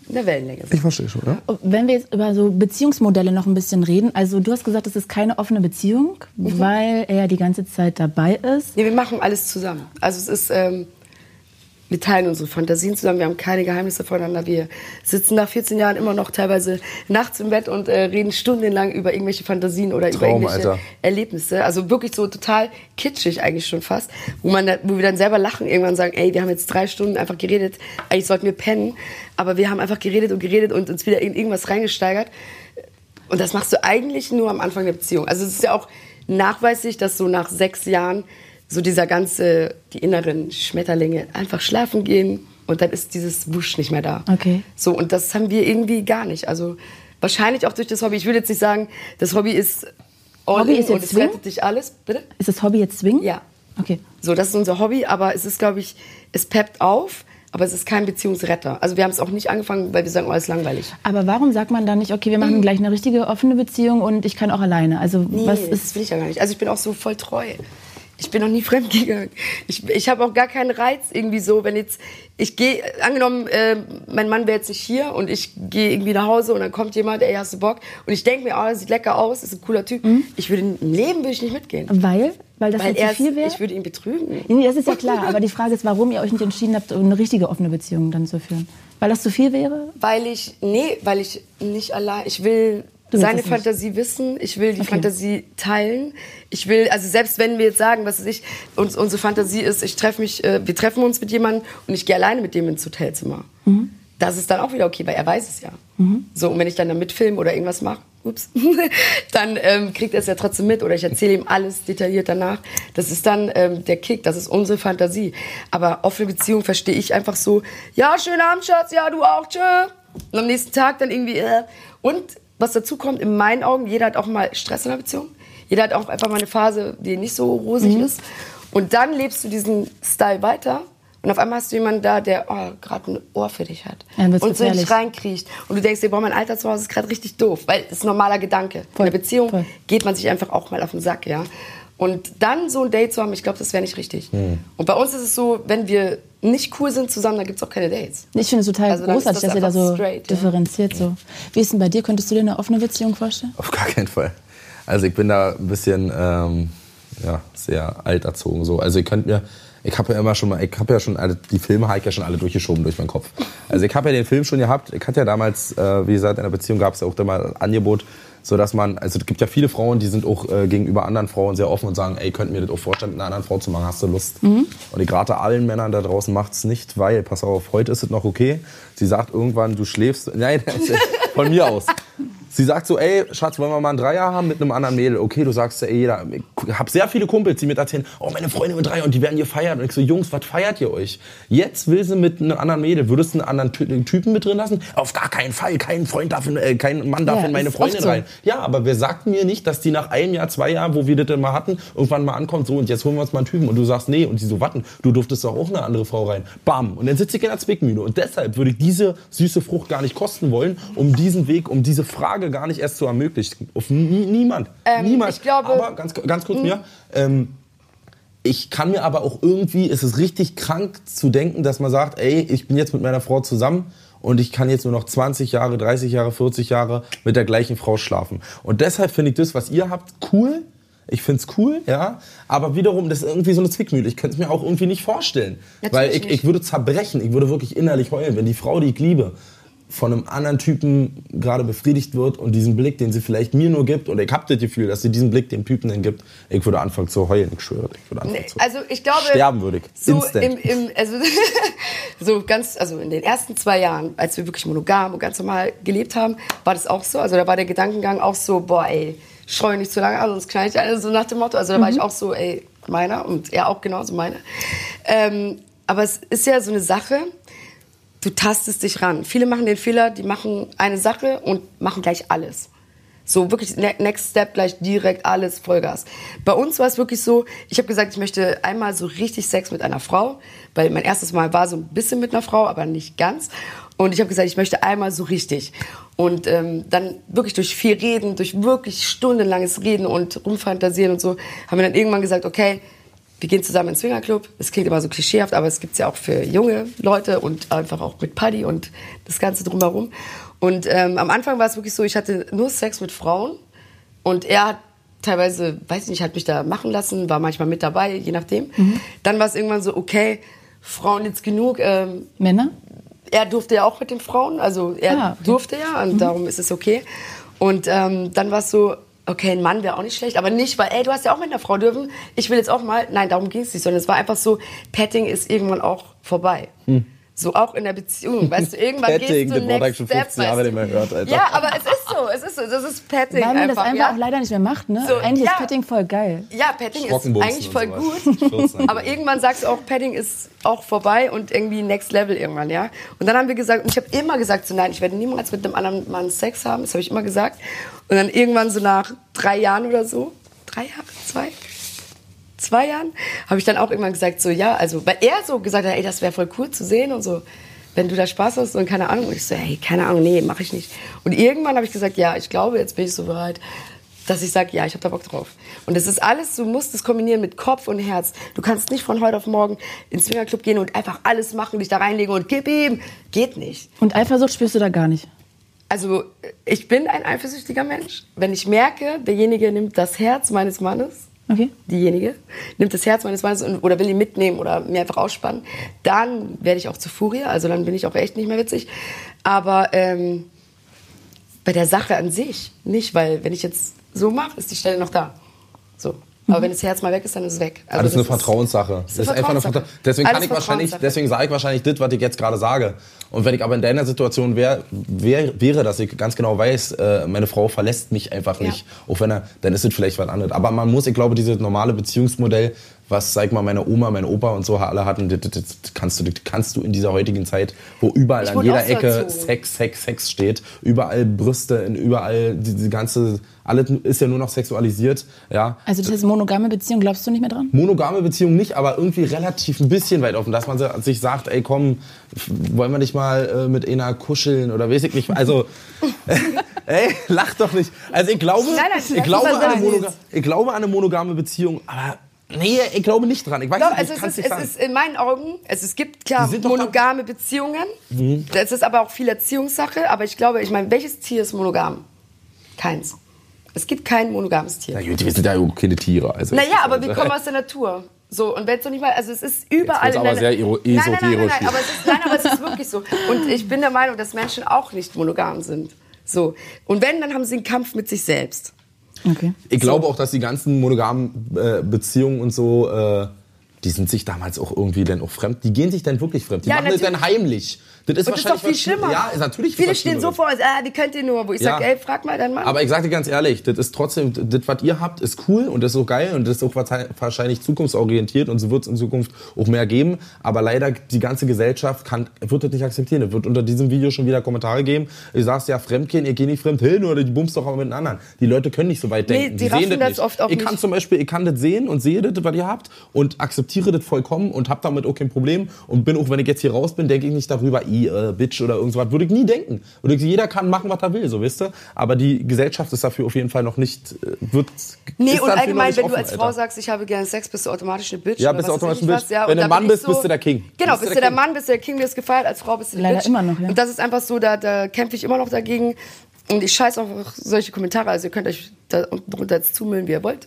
eine Wellenlänge Ich verstehe schon, ja. Wenn wir jetzt über so Beziehungsmodelle noch ein bisschen reden, also du hast gesagt, es ist keine offene Beziehung, mhm. weil er ja die ganze Zeit dabei ist. Nee, wir machen alles zusammen. Also es ist, ähm, wir teilen unsere Fantasien zusammen, wir haben keine Geheimnisse voneinander. Wir sitzen nach 14 Jahren immer noch teilweise nachts im Bett und äh, reden stundenlang über irgendwelche Fantasien oder Traum, über irgendwelche Alter. Erlebnisse. Also wirklich so total kitschig eigentlich schon fast, wo, man da, wo wir dann selber lachen, irgendwann sagen, ey, wir haben jetzt drei Stunden einfach geredet, eigentlich sollten wir pennen, aber wir haben einfach geredet und geredet und uns wieder in irgendwas reingesteigert. Und das machst du eigentlich nur am Anfang der Beziehung. Also es ist ja auch nachweislich, dass so nach sechs Jahren so dieser ganze, die inneren Schmetterlinge einfach schlafen gehen und dann ist dieses Wusch nicht mehr da. Okay. So, und das haben wir irgendwie gar nicht. Also wahrscheinlich auch durch das Hobby. Ich würde jetzt nicht sagen, das Hobby ist all Hobby in ist jetzt und es rettet dich alles. Bitte? Ist das Hobby jetzt Swing? Ja. Okay. So, das ist unser Hobby, aber es ist, glaube ich, es peppt auf, aber es ist kein Beziehungsretter. Also wir haben es auch nicht angefangen, weil wir sagen, oh, ist langweilig. Aber warum sagt man dann nicht, okay, wir machen gleich eine richtige offene Beziehung und ich kann auch alleine? Also nee, was ist das will ich ja gar nicht. Also ich bin auch so voll treu. Ich bin noch nie fremdgegangen. Ich, ich habe auch gar keinen Reiz irgendwie so, wenn jetzt ich gehe, angenommen, äh, mein Mann wäre jetzt nicht hier und ich gehe irgendwie nach Hause und dann kommt jemand, ey, hast du Bock? Und ich denke mir, oh, das sieht lecker aus, ist ein cooler Typ. Mhm. Ich würde im Leben würde ich nicht mitgehen. Weil? Weil das Weil zu viel wäre? Ich würde ihn betrügen. Nee, das ist ja klar. Aber die Frage ist, warum ihr euch nicht entschieden habt, eine richtige offene Beziehung dann zu führen. Weil das zu viel wäre? Weil ich, nee, weil ich nicht allein, ich will seine Fantasie wissen, ich will die okay. Fantasie teilen. Ich will, also selbst wenn wir jetzt sagen, was ich, uns, unsere Fantasie ist, ich treffe mich, äh, wir treffen uns mit jemandem und ich gehe alleine mit dem ins Hotelzimmer. Mhm. Das ist dann auch wieder okay, weil er weiß es ja. Mhm. So, und wenn ich dann da mitfilme oder irgendwas mache, ups, dann ähm, kriegt er es ja trotzdem mit oder ich erzähle ihm alles detailliert danach. Das ist dann ähm, der Kick, das ist unsere Fantasie. Aber offene Beziehung verstehe ich einfach so, ja, schönen Abend, Schatz, ja, du auch, tschö. Und am nächsten Tag dann irgendwie, äh. Und was dazu kommt, in meinen Augen, jeder hat auch mal Stress in der Beziehung. Jeder hat auch einfach mal eine Phase, die nicht so rosig mhm. ist. Und dann lebst du diesen Style weiter. Und auf einmal hast du jemanden da, der oh, gerade ein Ohr für dich hat. Ja, und so dich reinkriecht. Und du denkst dir, boah, mein Alter zu Hause ist gerade richtig doof. Weil es ist ein normaler Gedanke. Voll. In der Beziehung Voll. geht man sich einfach auch mal auf den Sack, ja. Und dann so ein Date zu haben, ich glaube, das wäre nicht richtig. Mhm. Und bei uns ist es so, wenn wir nicht cool sind zusammen, dann gibt es auch keine Dates. Ich finde es total also großartig, das dass ihr da so straight, differenziert. Ja. So. Wie ist denn bei dir? Könntest du dir eine offene Beziehung vorstellen? Auf gar keinen Fall. Also ich bin da ein bisschen ähm, ja, sehr alt erzogen. So. Also ihr könnt mir, ich habe ja immer schon mal, ich habe ja schon alle, die Filme habe ich ja schon alle durchgeschoben durch meinen Kopf. Also ich habe ja den Film schon gehabt. Ich hatte ja damals, äh, wie gesagt, in der Beziehung gab es ja auch da mal ein Angebot, so dass man, also es gibt ja viele Frauen, die sind auch äh, gegenüber anderen Frauen sehr offen und sagen, ey, könnt mir das auch vorstellen, mit einer anderen Frau zu machen, hast du Lust? Mhm. Und ich rate allen Männern da draußen, macht's nicht, weil, pass auf, heute ist es noch okay. Sie sagt irgendwann, du schläfst, nein, von mir aus. Sie sagt so, ey, Schatz, wollen wir mal einen Dreier haben mit einem anderen Mädel? Okay, du sagst, ey, jeder. Ich hab sehr viele Kumpels, die mir erzählen, oh, meine Freundin mit Dreier und die werden hier feiern. Und ich so, Jungs, was feiert ihr euch? Jetzt will sie mit einem anderen Mädel. Würdest du einen anderen Ty Typen mit drin lassen? Auf gar keinen Fall. Kein Freund darf in, äh, kein Mann darf Ja, in meine Freundin so. rein. Ja, aber wer sagt mir nicht, dass die nach einem Jahr, zwei Jahren, wo wir das denn mal hatten, irgendwann mal ankommt, so und jetzt holen wir uns mal einen Typen und du sagst, nee, und die so, warten, du durftest doch auch eine andere Frau rein. Bam. Und dann sitze ich in der Zwickmühle. Und deshalb würde ich diese süße Frucht gar nicht kosten wollen, um diesen Weg, um diese Frage gar nicht erst zu ermöglichen. Auf nie, niemand. Niemand. ich glaube- aber ganz, ganz kurz mir, ähm, ich kann mir aber auch irgendwie, es ist richtig krank zu denken, dass man sagt, ey, ich bin jetzt mit meiner Frau zusammen und ich kann jetzt nur noch 20 Jahre, 30 Jahre, 40 Jahre mit der gleichen Frau schlafen. Und deshalb finde ich das, was ihr habt, cool. Ich find's cool, ja. Aber wiederum, das ist irgendwie so eine Zwickmühle. Ich könnte es mir auch irgendwie nicht vorstellen. Natürlich Weil ich, ich würde zerbrechen, ich würde wirklich innerlich heulen, wenn die Frau, die ich liebe, von einem anderen Typen gerade befriedigt wird und diesen Blick, den sie vielleicht mir nur gibt, und ich habe das Gefühl, dass sie diesen Blick dem Typen dann gibt, ich würde anfangen zu heulen, ich schwöre. Ich würde anfangen Nee, zu also ich glaube sterben würde ich. so Instant. im, im also so ganz also in den ersten zwei Jahren als wir wirklich monogam und ganz normal gelebt haben war das auch so also da war der Gedankengang auch so boah ey scheu nicht zu lange an sonst knall ich alle so nach dem Motto also da war ich auch so ey meiner und er auch genauso meiner ähm, aber es ist ja so eine Sache du tastest dich ran viele machen den Fehler die machen eine Sache und machen gleich alles so wirklich ne- Next Step gleich direkt alles Vollgas. Bei uns war es wirklich so, ich habe gesagt, ich möchte einmal so richtig Sex mit einer Frau, weil mein erstes Mal war so ein bisschen mit einer Frau, aber nicht ganz. Und ich habe gesagt, ich möchte einmal so richtig. Und ähm, dann wirklich durch viel Reden, durch wirklich stundenlanges Reden und rumfantasieren und so, haben wir dann irgendwann gesagt, okay, wir gehen zusammen ins Swingerclub. Das klingt immer so klischeehaft, aber es gibt's ja auch für junge Leute und einfach auch mit Paddy und das Ganze drumherum. Und ähm, am Anfang war es wirklich so, ich hatte nur Sex mit Frauen und er hat teilweise, weiß ich nicht, hat mich da machen lassen, war manchmal mit dabei, je nachdem. Dann war es irgendwann so, okay, Frauen jetzt genug. Ähm, Männer? er durfte ja auch mit den Frauen, also er Ah, okay. durfte ja und darum ist es okay. Und ähm, dann war es so, okay, ein Mann wäre auch nicht schlecht, aber nicht, weil, ey, du hast ja auch mit einer Frau dürfen, ich will jetzt auch mal, nein, darum ging es nicht, sondern es war einfach so, Petting ist irgendwann auch vorbei. So auch in der Beziehung, weißt du, irgendwann. Petting, gehst du das Wort hab next ich schon step, 15 Jahre nicht mehr gehört, Alter. Ja, aber es ist so, es ist so, das ist Petting Weil man einfach, das einfach ja? auch leider nicht mehr macht, ne? So, Eigentlich ja. ist Petting voll geil. Ja, Petting ist eigentlich voll gut. 14. Aber irgendwann sagst du auch, Padding ist auch vorbei und irgendwie next level irgendwann, ja. Und dann haben wir gesagt, und ich habe immer gesagt, so nein, ich werde niemals mit einem anderen Mann Sex haben, das habe ich immer gesagt. Und dann irgendwann so nach drei Jahren oder so, drei Jahre, zwei, zwei Jahren, habe ich dann auch irgendwann gesagt, so ja, also, weil er so gesagt hat, ey, das wäre voll cool zu sehen und so. Wenn du da Spaß hast und keine Ahnung. Und ich so, hey, keine Ahnung, nee, mache ich nicht. Und irgendwann habe ich gesagt, ja, ich glaube, jetzt bin ich so bereit, dass ich sage, ja, ich habe da Bock drauf. Und das ist alles, du musst es kombinieren mit Kopf und Herz. Du kannst nicht von heute auf morgen ins Swingerclub gehen und einfach alles machen, dich da reinlegen und gib ihm. Geht nicht. Und Eifersucht spürst du da gar nicht. Also ich bin ein eifersüchtiger Mensch. Wenn ich merke, derjenige nimmt das Herz meines Mannes, Okay. diejenige nimmt das Herz meines Mannes und, oder will ihn mitnehmen oder mir einfach ausspannen, dann werde ich auch zu Furie. Also dann bin ich auch echt nicht mehr witzig. Aber ähm, bei der Sache an sich nicht, weil wenn ich jetzt so mache, ist die Stelle noch da. So. Aber wenn das Herz mal weg ist, dann ist es weg. Also das ist eine Vertrauenssache. Das ist einfach eine Vertrauenssache. Vertrauens Deswegen kann ich wahrscheinlich, Vertrauenssache. deswegen sage ich wahrscheinlich das, was ich jetzt gerade sage. Und wenn ich aber in deiner Situation wär, wär, wäre, dass ich ganz genau weiß, äh, meine Frau verlässt mich einfach Ja. nicht, auch wenn er, dann ist es vielleicht was anderes. Aber man muss, ich glaube, dieses normale Beziehungsmodell, was, sag mal, meine Oma, mein Opa und so alle hatten, das, das, kannst du, das kannst du in dieser heutigen Zeit, wo überall Ich an jeder Ecke erzogen. Sex, Sex, Sex steht, überall Brüste, in überall die, die ganze, alles ist ja nur noch sexualisiert, ja. Also das heißt, monogame Beziehung, glaubst du nicht mehr dran? monogame Beziehung nicht, aber irgendwie relativ ein bisschen weit offen, dass man sich sagt, ey komm, wollen wir nicht mal äh, mit einer kuscheln oder weiß ich nicht. Also, ey, lach doch nicht. Also ich glaube, Nein, nein, ich, das glaube ist an eine. Monoga ich glaube an eine monogame Beziehung, aber nee, ich glaube nicht dran. Ich weiß Doch, nicht, also ich es ist, es ist in meinen Augen, es, es gibt klar monogame Beziehungen. Das ist aber auch viel Erziehungssache. Aber ich glaube, ich meine, welches Tier ist monogam? Keins. Es gibt kein monogames Tier. Na gut, wir sind ja keine Tiere. Also Naja, aber wir kommen aus der Natur. So, und wenn es noch nicht mal, also es ist überall in aber der sehr ero- nein, nein, nein, nein, esoterisch nein, aber es ist, nein, aber es ist wirklich so. Und ich bin der Meinung, dass Menschen auch nicht monogam sind. So. Und wenn, dann haben sie einen Kampf mit sich selbst. Okay. Ich glaube auch, dass die ganzen monogamen äh, Beziehungen und so, äh, die sind sich damals auch irgendwie dann auch fremd. Die gehen sich dann wirklich fremd. Die Ja, machen das dann natürlich. heimlich. Das ist Und das ist doch viel schlimmer. Ja, ist natürlich Viele stehen so vor, als, ah, die könnt ihr nur. Wo ich Ja. sag, ey, frag mal deinen Mann. Aber ich sag dir ganz ehrlich, das ist trotzdem, das, was ihr habt, ist cool und das ist auch geil und das ist auch wahrscheinlich- wahrscheinlich zukunftsorientiert und so wird es in Zukunft auch mehr geben. Aber leider, die ganze Gesellschaft kann, wird das nicht akzeptieren. Es wird unter diesem Video schon wieder Kommentare geben. Ich sag's ja, Fremdgehen, ihr geht nicht fremd hin oder die bummst doch auch mit den anderen. Die Leute können nicht so weit Nee, denken. die raffen das nicht. oft auch ich kann nicht. zum Beispiel, ich kann das sehen und sehe das, was ihr habt und akzeptiere das vollkommen und hab damit auch kein Problem und bin auch, wenn ich jetzt hier raus bin, denke ich nicht darüber, i, äh, Bitch oder irgendwas. Würde ich nie denken. Würde ich, jeder kann machen, was er will, so wisst ihr. Aber die Gesellschaft ist dafür auf jeden Fall noch nicht, äh, wird. Nee, ist und allgemein, nicht wenn du offen, als Frau Alter. sagst, ich habe gerne Sex, bist du automatisch eine Bitch. Ja, bist du automatisch ich ein was. Bitch. Ja, Wenn du ein Mann bin ich bist, bist du der King. Genau, Bist bist du du der der Mann, bist du der King, wirst gefeiert, als Frau bist du eine Leider Bitch. immer noch, ja. Und das ist einfach so, da, da kämpfe ich immer noch dagegen. Und ich scheiß auf solche Kommentare. Also ihr könnt euch da unten drunter jetzt zumüllen, wie ihr wollt.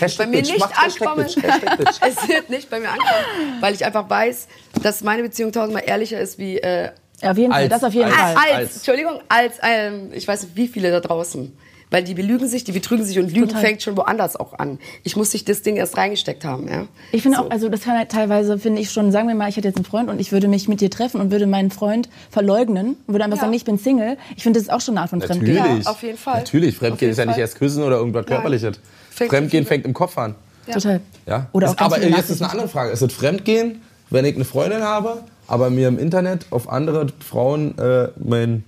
Hashtag bei mir Bitch, nicht ankommen. Bitch, Bitch. es wird nicht bei mir ankommen, weil ich einfach weiß, dass meine Beziehung tausendmal ehrlicher ist wie äh, Ja, auf jeden Fall, Als- das auf jeden als- Fall. als, als- Entschuldigung, als ähm, ich weiß nicht wie viele da draußen. Weil die belügen sich, die betrügen sich und Lügen Total. fängt schon woanders auch an. Ich muss sich das Ding erst reingesteckt haben, ja. Ich finde So. auch, also das kann halt teilweise, finde ich schon, sagen wir mal, ich hätte jetzt einen Freund und ich würde mich mit dir treffen und würde meinen Freund verleugnen und würde einfach Ja. sagen, ich bin Single. Ich finde, das ist auch schon eine Art von Fremdgehen. Natürlich. Ja, auf jeden Fall. Natürlich. Fremdgehen jeden ist ja nicht erst küssen oder irgendwas körperliches. Fängt Fremdgehen fängt im Kopf an. Total. Ja? Oder auch ist, aber jetzt ist eine andere Frage. Ist es Fremdgehen, wenn ich eine Freundin habe, aber mir im Internet auf andere Frauen äh, mein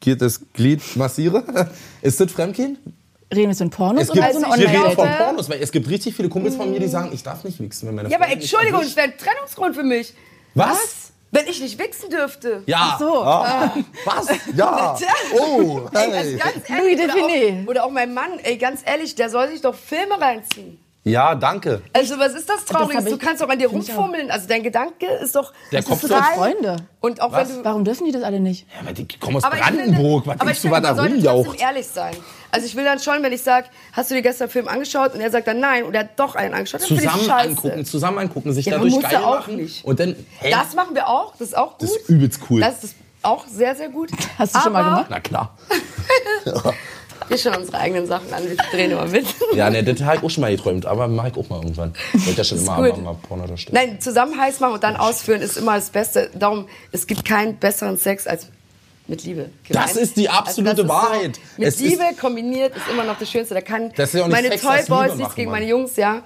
irrigiertes Glied massiere? ist das Fremdgehen? Reden wir von Pornos Es gibt, oder so eine Also wir reden von? Pornos, weil es gibt richtig viele Kumpels von mir, die sagen, ich darf nicht wichsen, wenn meine Ja, aber Freundin mich Entschuldigung, das wäre ein Trennungsgrund für mich. Was? Wenn ich nicht wichsen dürfte. Ja. Ach so. Ah. Was? Ja. Oh. Ey, Hey. also ganz Louis ehrlich, oder auch, oder auch mein Mann, ey, ganz ehrlich, der soll sich doch Filme reinziehen. Ja, danke. Also was ist das Trauriges? du kannst doch an dir rumfummeln. Also dein Gedanke ist doch Der Das Kopf ist Freunde. und auch Was? wenn du Warum dürfen die das alle nicht? Ja, aber die kommen aus aber ich Brandenburg. finde, Was aber denkst ich du, finde, was da man sollte ehrlich sein. Also ich will dann schon, wenn ich sage, hast du dir gestern einen Film angeschaut und er sagt dann nein und er hat doch einen angeschaut, dann finde ich Zusammen scheiße. angucken, zusammen angucken, sich Ja, dadurch geil auch machen. nicht. Und dann, hey, Das machen wir auch, das ist auch gut. Das ist übelst cool. Das ist auch sehr, sehr gut. Hast du schon mal Aber gemacht? na klar. Wir schon unsere eigenen Sachen an, wir drehen immer mit. Ja, ne, das habe ich auch schon mal geträumt, aber mache ich auch mal irgendwann. Ich wollte ja schon immer gut. mal Porno darstellen. Nein, zusammen heiß machen und dann ausführen ist immer das Beste. Darum, es gibt keinen besseren Sex als mit Liebe. Das ist die absolute das ist Wahrheit. So, mit Es Liebe kombiniert ist immer noch das Schönste. Da kann Das ist ja auch nicht meine Sex, Toy Boys nichts gegen meine Jungs, ja.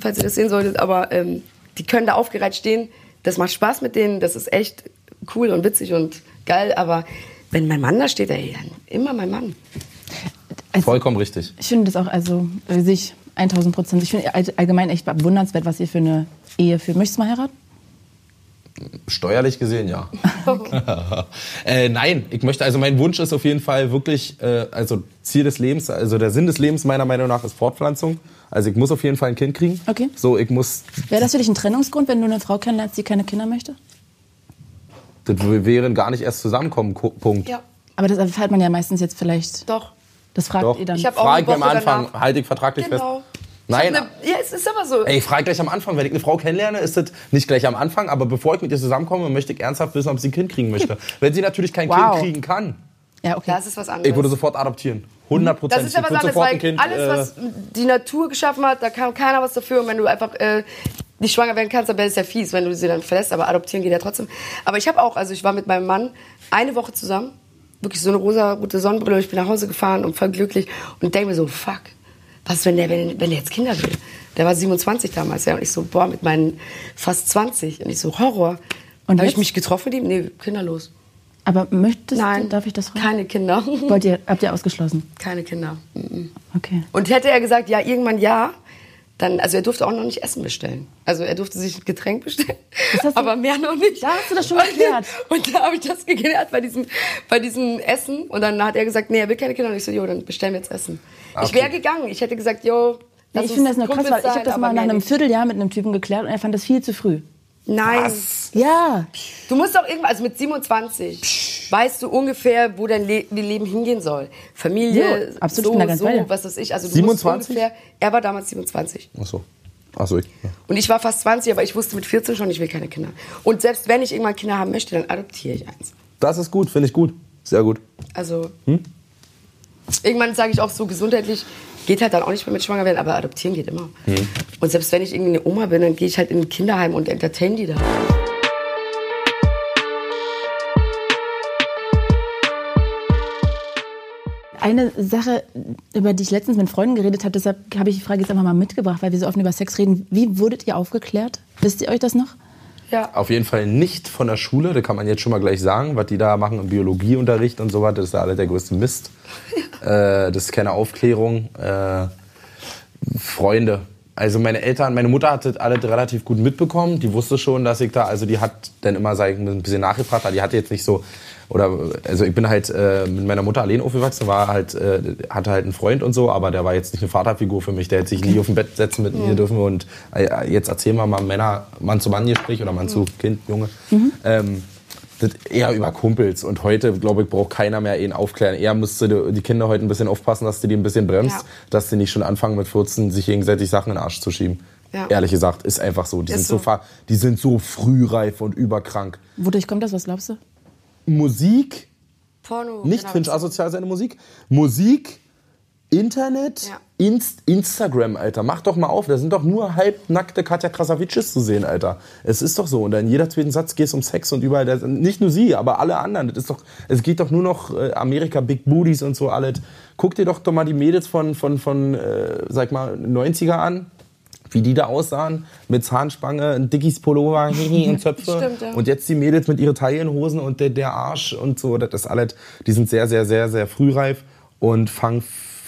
Falls ihr das sehen solltet, aber ähm, die können da aufgereiht stehen. Das macht Spaß mit denen. Das ist echt cool und witzig und geil. Aber wenn mein Mann da steht, ey, dann immer mein Mann. Vollkommen richtig. Ich finde das auch, also äh, sich 1000 Prozent. Ich finde all- allgemein echt bewundernswert, was ihr für eine Ehe führt. Möchtest du mal heiraten? Steuerlich gesehen, ja. äh, nein, ich möchte, also mein Wunsch ist auf jeden Fall wirklich, äh, also Ziel des Lebens, also der Sinn des Lebens meiner Meinung nach ist Fortpflanzung. Also ich muss auf jeden Fall ein Kind kriegen. Okay. So, ich muss, Wäre das für dich ein Trennungsgrund, wenn du eine Frau kennenlernst, die keine Kinder möchte? das wären gar nicht erst zusammenkommen, Ko- Punkt. Ja, Aber das erfährt man ja meistens jetzt vielleicht. doch. Das fragt Doch. ihr dann. Ich hab auch Frag eine am Anfang, danach- halte ich vertraglich Genau. fest. Nein, Ich hab ne, ja, es ist aber so. Ey, ich frage gleich am Anfang, wenn ich eine Frau kennenlerne, ist das nicht gleich am Anfang, aber bevor ich mit ihr zusammenkomme, möchte ich ernsthaft wissen, ob sie ein Kind kriegen möchte. Wenn sie natürlich kein Wow. Kind kriegen kann, ja, okay. Das ist was anderes. ich würde sofort adoptieren. 100 Prozent. Das ist ja ich was anderes, sofort weil ein Kind. alles, äh, was die Natur geschaffen hat, da kann keiner was dafür. Und wenn du einfach äh, nicht schwanger werden kannst, dann wäre es ja fies, wenn du sie dann verlässt. Aber adoptieren geht ja trotzdem. Aber ich habe auch, also ich war mit meinem Mann eine Woche zusammen. Wirklich so eine rosa-rote Sonnenbrille. Ich bin nach Hause gefahren und voll glücklich. Und denke mir so, fuck, was, wenn der, wenn, wenn der jetzt Kinder will? Der war 27 damals, ja. Und ich so, boah, mit meinen fast 20. Und ich so, Horror. Und habe ich mich getroffen mit ihm? Nee, kinderlos. Aber möchtest Nein. du, darf ich das fragen? Keine Kinder. Wollt ihr, habt ihr ausgeschlossen? Keine Kinder. Mhm. Okay. Und hätte er gesagt, ja, irgendwann ja, dann, also er durfte auch noch nicht Essen bestellen. Also er durfte sich ein Getränk bestellen, aber mehr noch nicht. Da hast du das schon geklärt. Und da habe ich das geklärt bei diesem, bei diesem Essen. Und dann hat er gesagt, nee, er will keine Kinder. Und ich so, jo, dann bestellen wir jetzt Essen. Ich Okay. wäre gegangen. Ich hätte gesagt, jo, Nee, lass ich finde das nur krass, weil ich habe das mal nach einem. Vierteljahr mit einem Typen geklärt und er fand das viel zu früh. Nein. Ja. Du musst doch irgendwann, also mit 27, weißt du ungefähr, wo dein Le Leben hingehen soll. Familie, Jo, absolut, ich so, bin da ganz so, bei dir. was weiß ich. Also du 27? musst ungefähr, er war damals 27. Ach so. Ach so, ich. Ja. Und ich war fast 20, aber ich wusste mit 14 schon, ich will keine Kinder. Und selbst wenn ich irgendwann Kinder haben möchte, dann adoptiere ich eins. Das ist gut, finde ich gut. Sehr gut. Also irgendwann sage ich auch so gesundheitlich, geht halt dann auch nicht mehr mit schwanger werden, aber adoptieren geht immer. Und selbst wenn ich irgendwie eine Oma bin, dann gehe ich halt in ein Kinderheim und entertain die da. Eine Sache, über die ich letztens mit Freunden geredet habe, deshalb habe ich die Frage jetzt einfach mal mitgebracht, weil wir so offen über Sex reden. Wie wurdet ihr aufgeklärt? Wisst ihr euch das noch? Ja. Auf jeden Fall nicht von der Schule, da kann man jetzt schon mal gleich sagen, was die da machen im Biologieunterricht und so weiter, das ist ja alle der größte Mist. Äh, das ist keine Aufklärung. Äh, Freunde. Also meine Eltern, meine Mutter hat das alles relativ gut mitbekommen. Die wusste schon, dass ich da, also die hat dann immer sag ich, ein bisschen nachgefragt, aber die hatte jetzt nicht so, oder also ich bin halt äh, mit meiner Mutter allein aufgewachsen, war halt, äh, hatte halt einen Freund und so, aber der war jetzt nicht eine Vaterfigur für mich, der hätte sich nie auf dem Bett setzen mit mir dürfen und äh, jetzt erzählen wir mal Männer, Mann zu Mann Gespräch oder Mann zu Kind, Junge. Ähm, das eher über Kumpels. Und heute, glaube ich, braucht keiner mehr ihn aufklären. Eher müsste die- die Kinder heute ein bisschen aufpassen, dass du die ein bisschen bremst, Ja. dass sie nicht schon anfangen mit 14 sich gegenseitig Sachen in den Arsch zu schieben. Ja. Ehrlich gesagt, ist einfach so. Die, Ist sind so. so. die sind so frühreif und überkrank. Wodurch kommt das? Was glaubst du? Musik, Porno. nicht genau. cringe asozial seine Musik. Musik, Internet, Ja. Inst Instagram, Alter. Mach doch mal auf. Da sind doch nur halbnackte Katja Krasavicis zu sehen, Alter. Es ist doch so. Und in jeder zweiten Satz geht es um Sex und überall. Das, nicht nur sie, aber alle anderen. Das ist doch, es geht doch nur noch äh, Amerika, Big Booties und so alles. Guck dir doch doch mal die Mädels von, von, von äh, sag mal, 90er an. Wie die da aussahen, mit Zahnspange, ein Dickies Pullover, hihi, und Zöpfe. Stimmt, ja. Und jetzt die Mädels mit ihren Taillenhosen und der, der Arsch und so, das ist alles, die sind sehr, sehr, sehr, sehr frühreif und fangen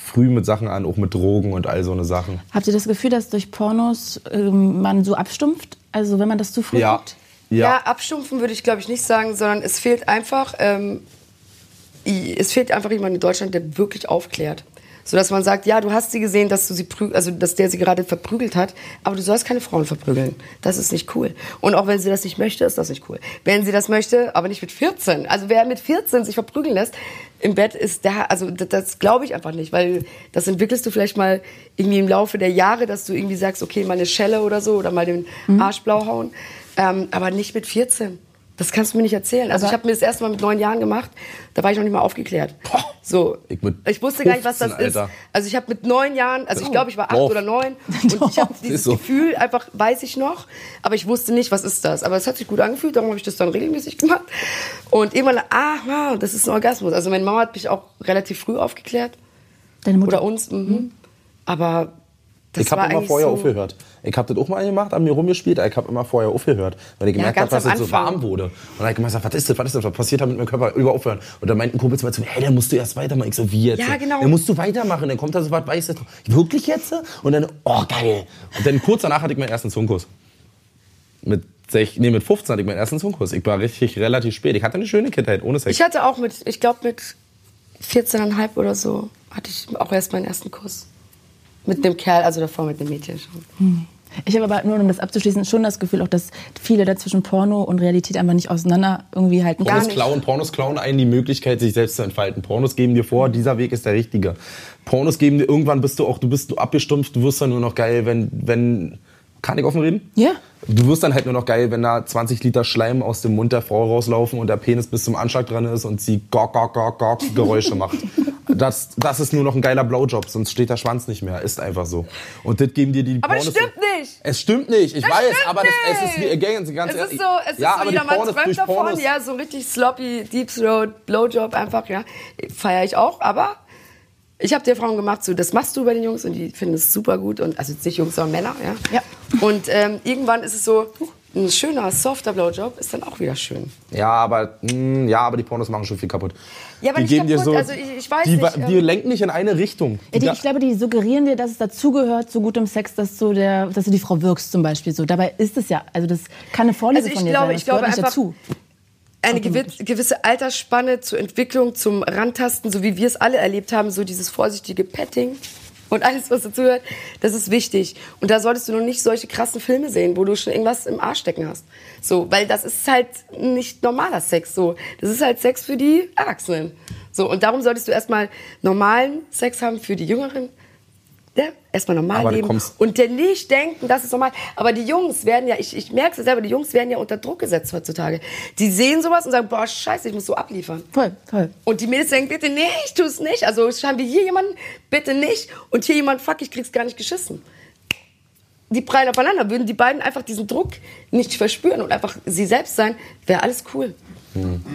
früh mit Sachen an, auch mit Drogen und all so eine Sachen. Habt ihr das Gefühl, dass durch Pornos ähm, man so abstumpft? Also wenn man das zu früh guckt? Ja, abstumpfen würde ich glaube ich nicht sagen, sondern es fehlt einfach, ähm, es fehlt einfach jemand in Deutschland, der wirklich aufklärt. So dass man sagt, ja, du hast sie gesehen, dass du sie also dass der sie gerade verprügelt hat, aber du sollst keine Frauen verprügeln. Das ist nicht cool. Und auch wenn sie das nicht möchte, ist das nicht cool. Wenn sie das möchte, aber nicht mit 14. Also wer mit 14 sich verprügeln lässt im Bett ist da, also das, das glaube ich einfach nicht, weil das entwickelst du vielleicht mal irgendwie im Laufe der Jahre, dass du irgendwie sagst, okay, mal eine Schelle oder so oder mal den Arsch blau hauen, ähm, aber nicht mit 14. Das kannst du mir nicht erzählen. Also ich habe mir das erste Mal mit neun Jahren gemacht, da war ich noch nicht mal aufgeklärt. So, Ich mit ich wusste gar nicht, was das 15, ist. Alter. Also ich habe mit neun Jahren, also ich glaube, ich war acht Doch. oder neun und ich habe dieses so. Gefühl einfach, weiß ich noch, aber ich wusste nicht, was ist das. Aber es hat sich gut angefühlt, darum habe ich das dann regelmäßig gemacht. Und irgendwann, ah, wow, das ist ein Orgasmus. Also meine Mama hat mich auch relativ früh aufgeklärt. Deine Mutter? Oder uns. Mhm. Aber das ich habe immer vorher so, aufgehört. Ich habe das auch mal gemacht, an mir rumgespielt, aber ich habe immer vorher aufgehört, weil ich Ja, gemerkt habe, ganz dass es so warm wurde. Und dann habe ich gesagt, was ist das, was ist das, was passiert da mit meinem Körper, über aufhören. Und dann meinten Kumpels mal zu mir, hey, dann musst du erst weitermachen. Ich so, wie jetzt? Ja, genau. Dann musst du weitermachen, dann kommt da so was Weißes. Wirklich jetzt? Und dann, oh, geil. Und dann kurz danach hatte ich meinen ersten Zungenkurs. Mit, sech, nee, mit 15 hatte ich meinen ersten Zungenkurs. Ich war richtig relativ spät. Ich hatte eine schöne Kindheit, ohne Sex. Ich hatte auch mit, ich glaube mit 14,5 oder so, hatte ich auch erst meinen ersten Kuss. Mit einem Kerl, also davor mit einem Mädchen schon. Ich habe aber nur, um das abzuschließen, schon das Gefühl, auch, dass viele dazwischen Porno und Realität einfach nicht auseinander irgendwie halten Pornos nicht. klauen, Pornos klauen einen die Möglichkeit, sich selbst zu entfalten. Pornos geben dir vor, dieser Weg ist der richtige. Pornos geben dir, irgendwann bist du auch, du bist abgestumpft, du wirst dann nur noch geil, wenn, wenn, kann ich offen reden? Ja. Du wirst dann halt nur noch geil, wenn da 20 Liter Schleim aus dem Mund der Frau rauslaufen und der Penis bis zum Anschlag dran ist und sie gok, gok, gok, gok Geräusche macht. Das, das ist nur noch ein geiler Blowjob, sonst steht der Schwanz nicht mehr. Ist einfach so. Und das geben dir die Aber es Pornos- stimmt nicht. Es stimmt nicht, ich Das weiß, aber das, es ist wie, again, ganz Es ist so, es ja, ist so Pornos, träumt davon. Ja, so richtig sloppy, Deep Throat, Blowjob einfach, ja. Feiere ich auch, aber ich habe die Erfahrung gemacht, so, das machst du bei den Jungs und die finden es super gut. Und, also nicht Jungs, sondern Männer, ja. Ja. Und ähm, irgendwann ist es so, ein schöner, softer Blowjob ist dann auch wieder schön. Ja, aber mh, ja, aber die Pornos machen schon viel kaputt. Ja, aber die geben dir kaputt, so, also ich- ich weiß die, nicht, die ähm, lenken nicht in eine Richtung. Ja, die, ich glaube, die suggerieren dir, dass es dazugehört zu gutem Sex, dass du, der, dass du die Frau wirkst zum Beispiel. So. Dabei ist es ja, also das kann eine Vorliebe Also ich von dir glaube- sein. Das ich glaube einfach- dazu. Eine gewi- gewisse Altersspanne zur Entwicklung, zum Rantasten, so wie wir es alle erlebt haben, so dieses vorsichtige Petting und alles, was dazugehört, das ist wichtig. Und da solltest du noch nicht solche krassen Filme sehen, wo du schon irgendwas im Arsch stecken hast. So, weil das ist halt nicht normaler Sex. So, das ist halt Sex für die Erwachsenen. So, und darum solltest du erstmal normalen Sex haben für die Jüngeren. Ne, erstmal normal Aber leben und der nicht denken, das ist normal. Aber die Jungs werden ja, ich, ich merke es selber, die Jungs werden ja unter Druck gesetzt heutzutage. Die sehen sowas und sagen, boah, scheiße, ich muss so abliefern. Voll, voll. Und die Mädels denken, bitte nicht, tu es nicht. Also haben wir hier jemanden, bitte nicht. Und hier jemand, fuck, ich krieg's gar nicht geschissen. Die prallen aufeinander. Würden die beiden einfach diesen Druck nicht verspüren und einfach sie selbst sein, wäre alles cool.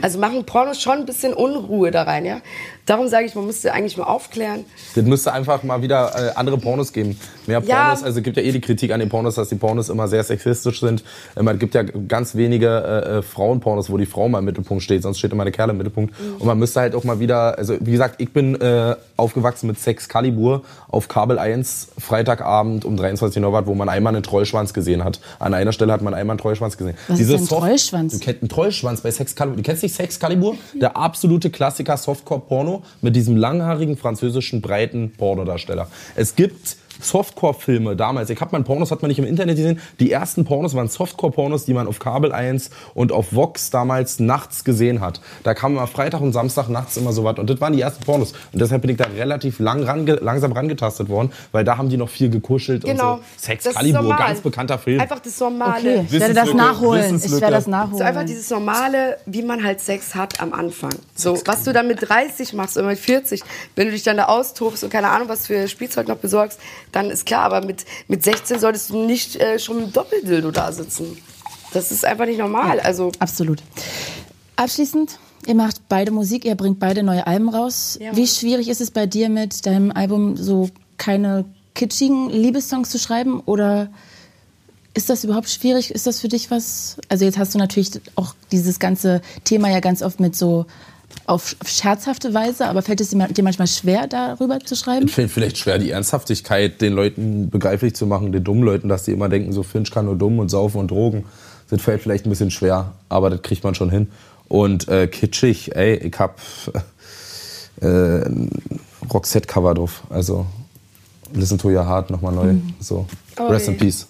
Also machen Pornos schon ein bisschen Unruhe da rein, ja. Darum sage ich, man müsste eigentlich mal aufklären. Das müsste einfach mal wieder äh, andere Pornos geben. Mehr Ja. Pornos, also es gibt ja eh die Kritik an den Pornos, dass die Pornos immer sehr sexistisch sind. Ähm, es gibt ja ganz wenige äh, äh, Frauenpornos, wo die Frau mal im Mittelpunkt steht, sonst steht immer der Kerl im Mittelpunkt. Und man müsste halt auch mal wieder, also wie gesagt, ich bin äh, aufgewachsen mit Sex Calibur auf Kabel 1, Freitagabend um 23 Uhr, wo man einmal einen Trollschwanz gesehen hat. An einer Stelle hat man einmal einen Trollschwanz gesehen. Was ist denn Trollschwanz? Du kennst einen Trollschwanz bei Sex Calibur. Du kennst nicht Sex Calibur? Der absolute Klassiker Softcore-Porno mit diesem langhaarigen französischen breiten Pornodarsteller. Es gibt Softcore-Filme damals. Ich habe mal Pornos, hat man nicht im Internet gesehen. Die ersten Pornos waren Softcore-Pornos, die man auf Kabel 1 und auf Vox damals nachts gesehen hat. Da kam immer Freitag und Samstag nachts immer so was. Und das waren die ersten Pornos. Und deshalb bin ich da relativ lang range, langsam rangetastet worden, weil da haben die noch viel gekuschelt Genau. und so. Sex Das ist Calibur, ganz bekannter Film. Einfach das Normale. Okay, ich werde das nachholen. Ich werde das nachholen. So einfach dieses Normale, wie man halt Sex hat am Anfang. So, was du dann mit 30 machst oder mit 40, wenn du dich dann da austobst und keine Ahnung, was für Spielzeug noch besorgst, dann ist klar, aber mit, mit 16 solltest du nicht äh, schon mit Doppeldildo da sitzen. Das ist einfach nicht normal. Also, Absolut. Abschließend, ihr macht beide Musik, ihr bringt beide neue Alben raus. Ja. Wie schwierig ist es bei dir mit deinem Album so keine kitschigen Liebessongs zu schreiben oder ist das überhaupt schwierig? Ist das für dich was? Also jetzt hast du natürlich auch dieses ganze Thema ja ganz oft mit so auf scherzhafte Weise, aber fällt es dir manchmal schwer, darüber zu schreiben? Ich finde vielleicht schwer, die Ernsthaftigkeit den Leuten begreiflich zu machen, den dummen Leuten, dass die immer denken, so Finch kann nur dumm und saufen und drogen. Das fällt vielleicht ein bisschen schwer, aber das kriegt man schon hin. Und äh, kitschig, ey, ich hab äh, ein Roxette-Cover drauf. Also Listen to Your Heart nochmal neu. So. Oh, Rest in. Peace.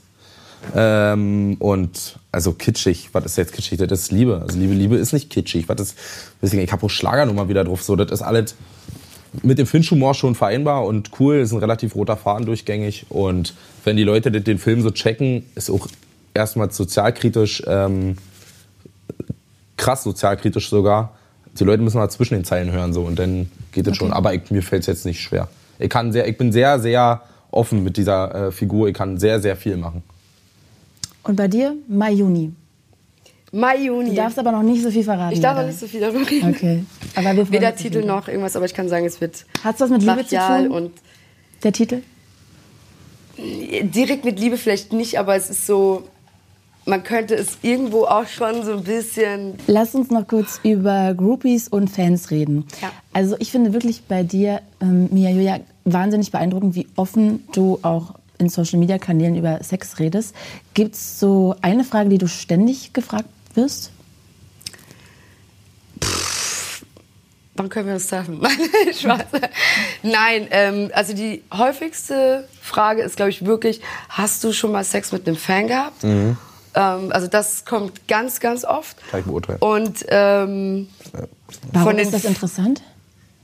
Ähm, und also kitschig, was ist jetzt kitschig? Das ist Liebe. Also Liebe, Liebe ist nicht kitschig. Was ist, deswegen, ich habe auch Schlagernummer wieder drauf. So, das ist alles mit dem Finch-Humor schon vereinbar und cool. Ist ein relativ roter Faden durchgängig. Und wenn die Leute den- Film so checken, ist auch erstmal sozialkritisch, ähm, krass sozialkritisch sogar. Die Leute müssen mal zwischen den Zeilen hören so und dann geht es schon. Aber ich, mir fällt es jetzt nicht schwer. Ich, kann sehr, ich bin sehr, sehr offen mit dieser äh, Figur. Ich kann sehr, sehr viel machen. Und bei dir Mai, Juni. Mai, Juni. Du darfst aber noch nicht so viel verraten. ich darf noch nicht so viel darüber reden. Okay. Aber wir Weder Titel noch irgendwas, aber ich kann sagen, es wird Hat's was mit Liebe zu tun? und Der Titel? direkt mit Liebe vielleicht nicht, aber es ist so, man könnte es irgendwo auch schon so ein bisschen Lass uns noch kurz über Groupies und Fans reden. Ja. Also ich finde wirklich bei dir, ähm, Mia Julia, wahnsinnig beeindruckend, wie offen du auch in Social-Media-Kanälen über Sex redest. Gibt es so eine Frage, die du ständig gefragt wirst? Wann können wir uns treffen? Nein, ähm, also die häufigste Frage ist, glaube ich, wirklich, hast du schon mal Sex mit einem Fan gehabt? Ähm, also das kommt ganz, ganz oft. Kann ich beurteilen. Und ähm, Warum ist das interessant?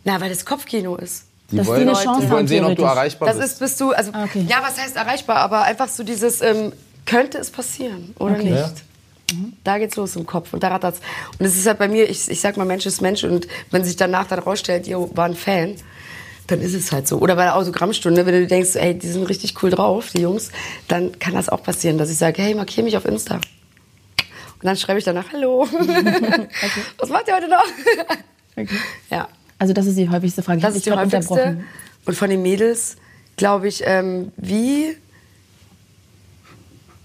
na, weil das Kopfkino ist. Die Dass die wollen, eine Chance die wollen haben, sehen, ob du erreichbar Das bist. ist, bist du, also, Ah, okay. ja, was heißt erreichbar? Aber einfach so dieses, ähm, könnte es passieren oder Okay. nicht? Da geht's los im Kopf und da rattert's. Und es ist halt bei mir, ich, ich sag mal, Mensch ist Mensch und wenn sich danach dann rausstellt, ihr war ein Fan, dann ist es halt so. Oder bei der Autogrammstunde, wenn du denkst, ey, die sind richtig cool drauf, die Jungs, dann kann das auch passieren, dass ich sage, hey, markier mich auf Insta. Und dann schreibe ich danach, hallo. Was macht ihr heute noch? Ja. Also das ist die häufigste Frage. Ich Das ist die häufigste. Und von den Mädels, glaube ich, ähm, wie,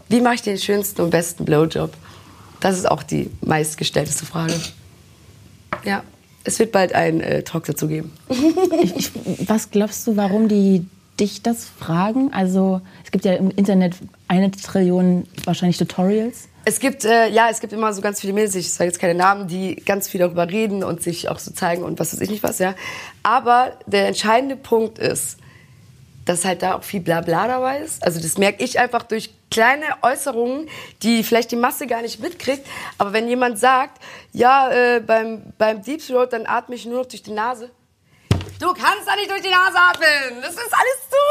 wie mache ich den schönsten und besten Blowjob? Das ist auch die meistgestellteste Frage. Ja, es wird bald einen äh, Talk dazu geben. Ich, ich, was glaubst du, warum die dich das fragen? Also es gibt ja im Internet eine Trillion wahrscheinlich Tutorials. Es gibt, äh, ja, es gibt immer so ganz viele Mädels, ich sage jetzt keine Namen, die ganz viel darüber reden und sich auch so zeigen und was weiß ich nicht was, ja. Aber der entscheidende Punkt ist, dass halt da auch viel Blabla dabei ist. Also das merke ich einfach durch kleine Äußerungen, die vielleicht die Masse gar nicht mitkriegt. Aber wenn jemand sagt, ja, äh, beim, beim Deep Throat, dann atme ich nur noch durch die Nase. Du kannst da nicht durch die Nase atmen. Das ist alles zu.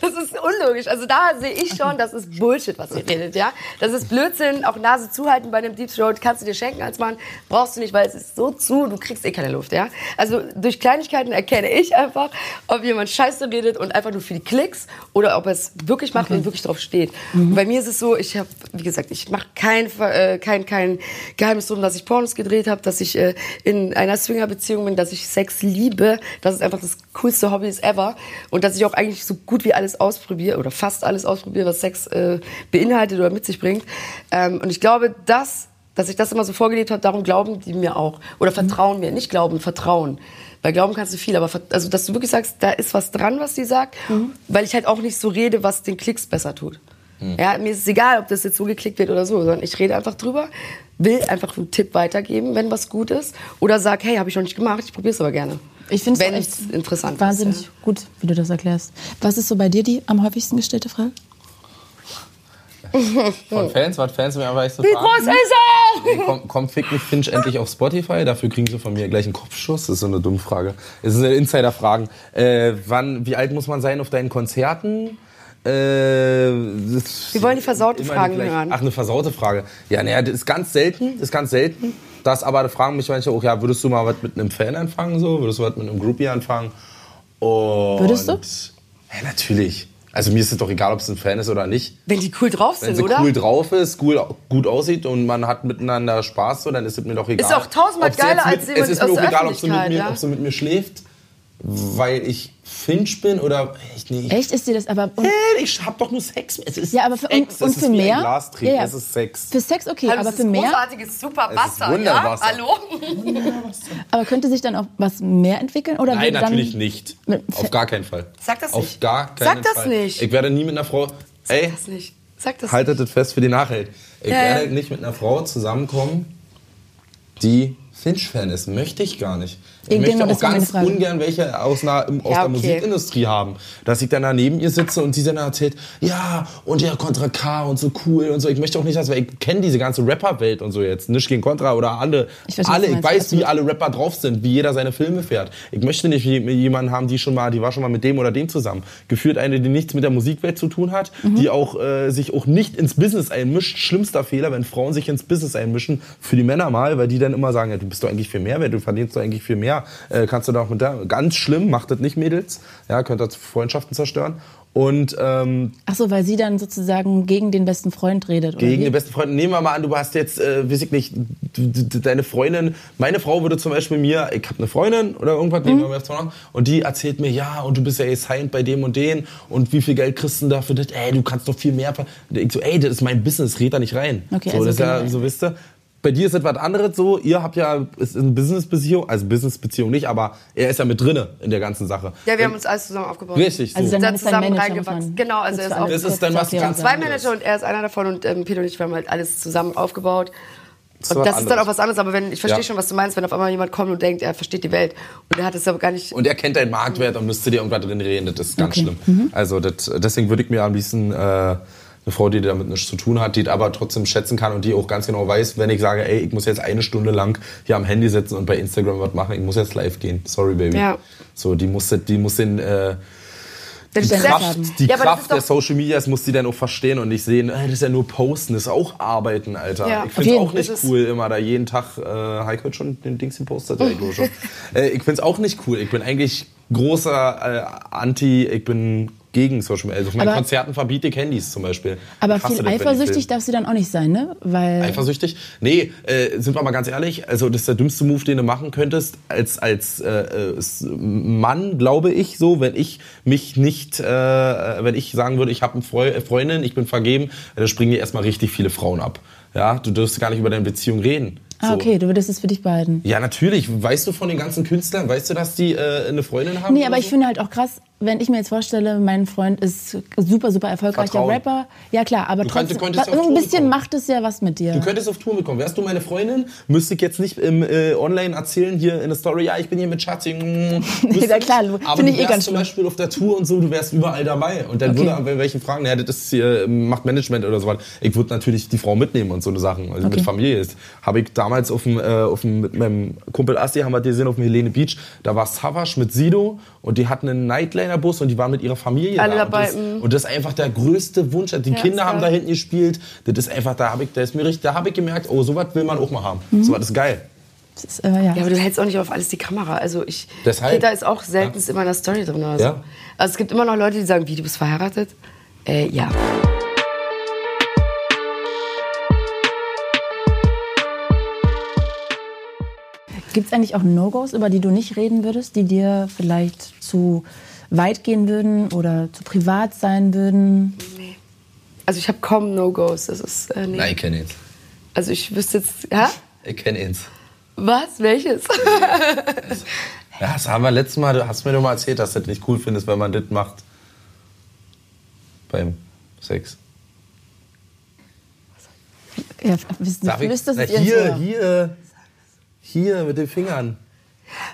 das ist unlogisch. Also da sehe ich schon, das ist Bullshit, was ihr redet, ja. Das ist Blödsinn. Auch Nase zuhalten bei einem Deep Throat kannst du dir schenken als Mann. Brauchst du nicht, weil es ist so zu, du kriegst eh keine Luft, ja. Also durch Kleinigkeiten erkenne ich einfach, ob jemand Scheiße redet und einfach nur für die Klicks oder ob er es wirklich macht und wirklich drauf steht. Und bei mir ist es so, ich habe, wie gesagt, ich mache kein, äh, kein, kein Geheimnis drum, dass ich Pornos gedreht habe, dass ich äh, in einer Swinger-Beziehung bin, dass ich Sex liebe. Das ist einfach das coolste Hobby ever. Und dass ich auch eigentlich so gut wie alles ausprobiere oder fast alles ausprobiere, was Sex äh, beinhaltet oder mit sich bringt. Ähm, und ich glaube, dass, dass ich das immer so vorgelebt habe, darum glauben die mir auch. Oder vertrauen mir. Nicht glauben, vertrauen. Weil glauben kannst du viel, aber also, dass du wirklich sagst, da ist was dran, was die sagt, weil ich halt auch nicht so rede, was den Klicks besser tut. Ja, mir ist es egal, ob das jetzt so geklickt wird oder so, sondern ich rede einfach drüber, will einfach einen Tipp weitergeben, wenn was gut ist, oder sag, hey, habe ich noch nicht gemacht, ich probiere es aber gerne. Ich finde es interessant wahnsinnig ist. gut, wie du das erklärst. Was ist so bei dir die am häufigsten gestellte Frage? Von Fans, was Fans mir einfach echt so Ja. Wie fragen. groß ist er? Komm, komm, fick mich Finch endlich auf Spotify. Dafür kriegen sie von mir gleich einen Kopfschuss. Das ist so eine dumme Frage. Es ist eine Insider-Frage. Äh, wann, wie alt muss man sein auf deinen Konzerten? Äh, Wir wollen die versauten Fragen hören. Ach, eine versaute Frage. Ja, naja, das ist ganz selten. Das ist ganz selten. Das aber da fragen mich manche auch, ja, würdest du mal was mit einem Fan anfangen? So? Würdest du was mit einem Groupie anfangen? Und Würdest du? Ja, natürlich. Also mir ist es doch egal, ob es ein Fan ist oder nicht. Wenn die cool drauf Wenn sind, sie oder? cool drauf ist, cool, gut aussieht und man hat miteinander Spaß, so, dann ist es mir doch egal. Ist auch tausendmal sie geiler jetzt als mit, jemand Es ist mir auch egal, ob sie, mit mir, ja? ob sie mit mir schläft, weil ich Finch bin oder echt nicht. Echt ist dir das aber und, Hä, ich hab doch nur Sex. Es ist ja, aber für, Sex. und, und es ist für mehr? Ein Glas trinken. Ja, ja. Es ist Sex. Für Sex okay, Hallo, aber für ist mehr. großartiges super Es ist Wasser, ja? Hallo? Aber könnte sich dann auch was mehr entwickeln oder Nein, wird dann, natürlich nicht. Auf gar keinen Fall. Sag das Auf nicht. gar keinen Sag das Fall. nicht. Ich werde nie mit einer Frau. Ey, Das nicht. Sag das haltet das fest für die Nachhalt. Ich Ja, werde ja. nicht mit einer Frau zusammenkommen, die Finch-Fan ist. Möchte ich gar nicht. Ich möchte auch ganz ungern welche aus, einer, aus Ja, der okay. Musikindustrie haben. Dass ich dann da neben ihr sitze und sie dann erzählt, ja, und ja, Contra K und so cool und so. Ich möchte auch nicht, dass wir, ich kenne diese ganze Rapper-Welt und so jetzt. Nicht gegen Contra oder alle. Ich verstehe, alle, ich weiß, wie alle Rapper drauf sind, wie jeder seine Filme fährt. Ich möchte nicht jemanden haben, die schon mal, die war schon mal mit dem oder dem zusammen. Gefühlt eine, die nichts mit der Musikwelt zu tun hat, Mhm. die auch äh, sich auch nicht ins Business einmischt. Schlimmster Fehler, wenn Frauen sich ins Business einmischen, für die Männer mal, weil die dann immer sagen, ja, du bist doch eigentlich viel mehr wert, du verdienst doch eigentlich viel mehr. Äh, kannst du doch mit der, ganz schlimm, macht das nicht, Mädels. Ja, könnt ihr Freundschaften zerstören. Und ähm, Ach so, weil sie dann sozusagen gegen den besten Freund redet oder gegen den besten Freund. Nehmen wir mal an, du hast jetzt, äh, weiß ich nicht, deine Freundin, meine Frau würde zum Beispiel mir, ich habe eine Freundin oder irgendwas, nehmen wir mal jetzt mal an, und die erzählt mir, ja, und du bist ja assigned bei dem und den und wie viel Geld kriegst du dafür das? Ey, du kannst doch viel mehr. Ich so, ey, das ist mein Business, red da nicht rein. Okay, so, also das ist ja, generell. so wisst ihr. Bei dir ist etwas anderes so, ihr habt ja, ist eine Business-Beziehung, also Business-Beziehung nicht, aber er ist ja mit drinne in der ganzen Sache. Ja, wir haben uns alles zusammen aufgebaut. Richtig, so. Also dann Da ist zusammen Manager, reingewachsen. Genau, also er ist auch- Das ist dann was ganz Zwei Manager und er ist einer davon und ähm, Peter und ich, wir haben halt alles zusammen aufgebaut. Das Und das ist dann auch was anderes, aber wenn, ich verstehe Ja. schon, was du meinst, wenn auf einmal jemand kommt und denkt, er versteht die Welt und er hat es aber gar nicht. Und er kennt deinen Marktwert und müsste dir irgendwas drin reden. Das ist ganz Okay. schlimm. Also das, deswegen würde ich mir am liebsten äh, eine Frau, die damit nichts zu tun hat, die aber trotzdem schätzen kann und die auch ganz genau weiß, wenn ich sage, ey, ich muss jetzt eine Stunde lang hier am Handy sitzen und bei Instagram was machen, ich muss jetzt live gehen. Sorry, Baby. Ja. So, die muss, die muss den, äh, die Kraft, die Ja, Kraft der Social Medias muss die dann auch verstehen und nicht sehen, äh, das ist ja nur Posten, das ist auch Arbeiten, Alter. Ja. ich finde es auch nicht cool, immer da jeden Tag, äh, Heiko hat schon den Dings gepostet, glaube schon. äh, ich finde es auch nicht cool. Ich bin eigentlich großer äh, Anti, ich bin gegen Social Media. Also auf meinen Aber- Konzerten verbiete ich Handys zum Beispiel. Aber viel das, eifersüchtig darf sie dann auch nicht sein, ne? Weil Eifersüchtig? Nee, äh, sind wir mal ganz ehrlich, also das ist der dümmste Move, den du machen könntest, als, als äh, Mann, glaube ich, so, wenn ich mich nicht, äh, wenn ich sagen würde, ich habe eine Freu äh, Freundin, ich bin vergeben, äh, da springen dir erstmal richtig viele Frauen ab. Ja, du dürfst gar nicht über deine Beziehung reden. Ah, So. okay, du würdest es für dich behalten. Ja, natürlich. Weißt du von den ganzen Künstlern, weißt du, dass die äh, eine Freundin haben? Nee, aber ich so? finde halt auch krass, wenn ich mir jetzt vorstelle, mein Freund ist super, super erfolgreicher Vertrauen. Rapper. Ja klar, aber Du trotzdem, könntest ja auf ein bisschen kommen. macht es ja was mit dir. Du könntest auf Tour mitkommen. Wärst du meine Freundin, müsste ich jetzt nicht im, äh, online erzählen, hier in der Story, ja, ich bin hier mit Schatzi. mm, Nee, na klar, Aber finde du ich eh wärst ganz zum schlimm. Beispiel auf der Tour und so, du wärst überall dabei. Und dann Okay. würde aber welchen fragen, ja, das ist hier, macht Management oder so was. Ich würde natürlich die Frau mitnehmen und so eine Sachen, also Okay. mit Familie ist. Habe ich damals auf dem, äh, auf dem, mit meinem Kumpel Asti, haben wir die gesehen auf dem Helene Beach, da war Savage mit Sido und die hatten einen Nightlife Headliner-Bus und die waren mit ihrer Familie Alle da. dabei, Und das, mhm. und das ist einfach der größte Wunsch. Die Ja, Kinder haben da hinten gespielt. Das ist einfach, da habe ich, da ist mir richtig, da habe ich gemerkt, oh, sowas will man auch mal haben. Mhm. Sowas ist geil. Ist, äh, ja. Ja, aber du hältst auch nicht auf alles die Kamera. Also ich, Deshalb. Peter ist auch selten immer in der Story drin oder so. Ja. Also es gibt immer noch Leute, die sagen, wie, du bist verheiratet? Äh, ja. Gibt es eigentlich auch No-Gos, über die du nicht reden würdest, die dir vielleicht zu weit gehen würden oder zu privat sein würden? Nee. Also ich habe kaum No-Gos. Das ist, äh, nee. Nein, ich kenne ihn. Also ich wüsste jetzt, ja? Ich kenne ihn. Was? Welches? Ja, das haben wir letztes Mal, du hast mir doch mal erzählt, dass du das nicht cool findest, wenn man das macht. Beim Sex. Ja, wissen, Darf ich? Na, es hier, hier, hier mit den Fingern.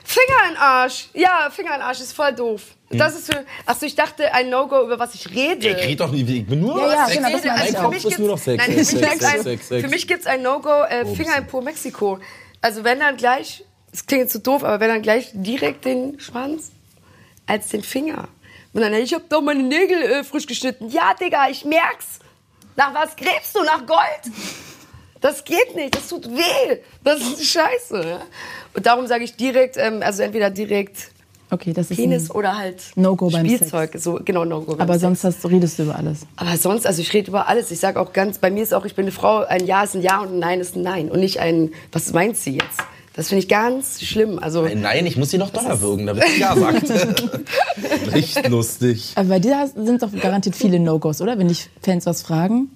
Finger in Arsch. Ja, Finger in Arsch ist voll doof. Hm. Das ist für. Achso, ich dachte ein No-Go, über was ich rede. Ich rede doch nicht, ich bin nur Ja, ja, Sex. genau, das Mein. Kopf ist nur noch Sex. Nein, für mich Sex, gibt's Sex, ein, Sex, Sex. für mich gibt's ein No-Go, äh, Finger in Po Mexiko. Also wenn dann gleich, es klingt jetzt so doof, aber wenn dann gleich direkt den Schwanz als den Finger. Und dann, ich hab doch meine Nägel äh, frisch geschnitten. Ja, Digga, ich merk's. Nach was gräbst du? Nach Gold? Das geht nicht, das tut weh. Das ist scheiße. Ja? Und darum sage ich direkt, ähm, also entweder direkt Okay, das ist Penis oder halt No-Go beim Spielzeug. So, genau, No-Go aber Sex. sonst hast, redest du über alles. Aber sonst, also ich rede über alles. Ich sage auch ganz, bei mir ist auch, ich bin eine Frau, ein Ja ist ein Ja und ein Nein ist ein Nein. Und nicht ein, was meint sie jetzt? Das finde ich ganz schlimm. Also, Nein, Nein, ich muss sie noch doller würgen, damit sie ja sagt. Nicht lustig. Aber bei dir sind doch garantiert viele No-Gos, oder? Wenn dich Fans was fragen.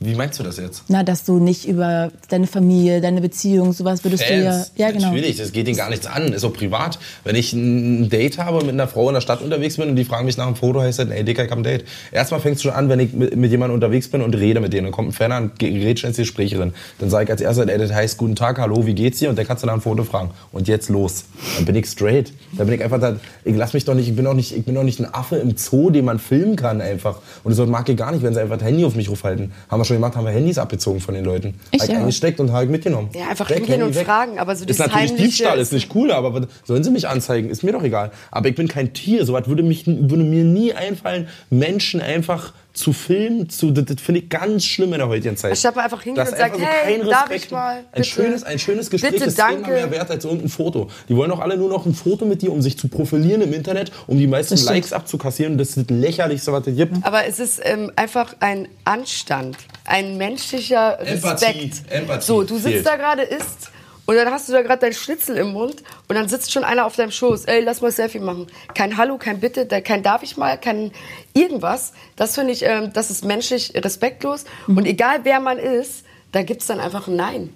Wie meinst du das jetzt? Na, dass du nicht über deine Familie, deine Beziehung, sowas würdest du ja. Fans. Ja, genau. Natürlich, das geht ihnen gar nichts an. Ist auch privat. Wenn ich ein Date habe mit einer Frau in der Stadt unterwegs bin und die fragen mich nach einem Foto, heißt das, ey, Dicker, ich hab ein Date. Erstmal fängst du schon an, wenn ich mit, mit jemandem unterwegs bin und rede mit denen. Dann kommt ein Ferner und gerät schon ins Gespräch drin. Dann sage ich als erstes, ey, das heißt, guten Tag, hallo, wie geht's dir? Und dann kannst du nach einem Foto fragen. Und jetzt los. Dann bin ich straight. Dann bin ich einfach da, ich lass mich doch nicht, ich bin doch nicht, ich bin doch nicht ein Affe im Zoo, den man filmen kann einfach. Und das mag ich gar nicht, wenn sie einfach das Handy auf mich aufhalten. Haben wir schon gemacht, haben wir Handys abgezogen von den Leuten. Ich ja? eingesteckt und ich mitgenommen. Ja, einfach Weg, hingehen Handy und fragen, aber so ist natürlich Diebstahl, ist nicht cool, aber sollen sie mich anzeigen? Ist mir doch egal. Aber ich bin kein Tier. So was würde, mich, würde mir nie einfallen, Menschen einfach zu filmen. Zu, das, das finde ich ganz schlimm in der heutigen Zeit. Anstatt man einfach hingeht Das und ist sagt, einfach hey, darf ich mal? Ein Bitte. schönes, ein schönes Gespräch Bitte, ist danke. mehr wert als irgendein Foto. Die wollen doch alle nur noch ein Foto mit dir, um sich zu profilieren im Internet, um die meisten. Likes abzukassieren. Das ist das Lächerlichste, was es gibt. Aber es ist ähm, einfach ein Anstand, ein menschlicher Empathie, Respekt. Empathie so, du fehlt. sitzt da gerade, isst und dann hast du da gerade dein Schnitzel im Mund und dann sitzt schon einer auf deinem Schoß. Ey, lass mal Selfie machen. Kein Hallo, kein Bitte, kein Darf ich mal, kein irgendwas. Das finde ich, ähm, das ist menschlich respektlos. Und egal wer man ist, da gibt es dann einfach ein Nein.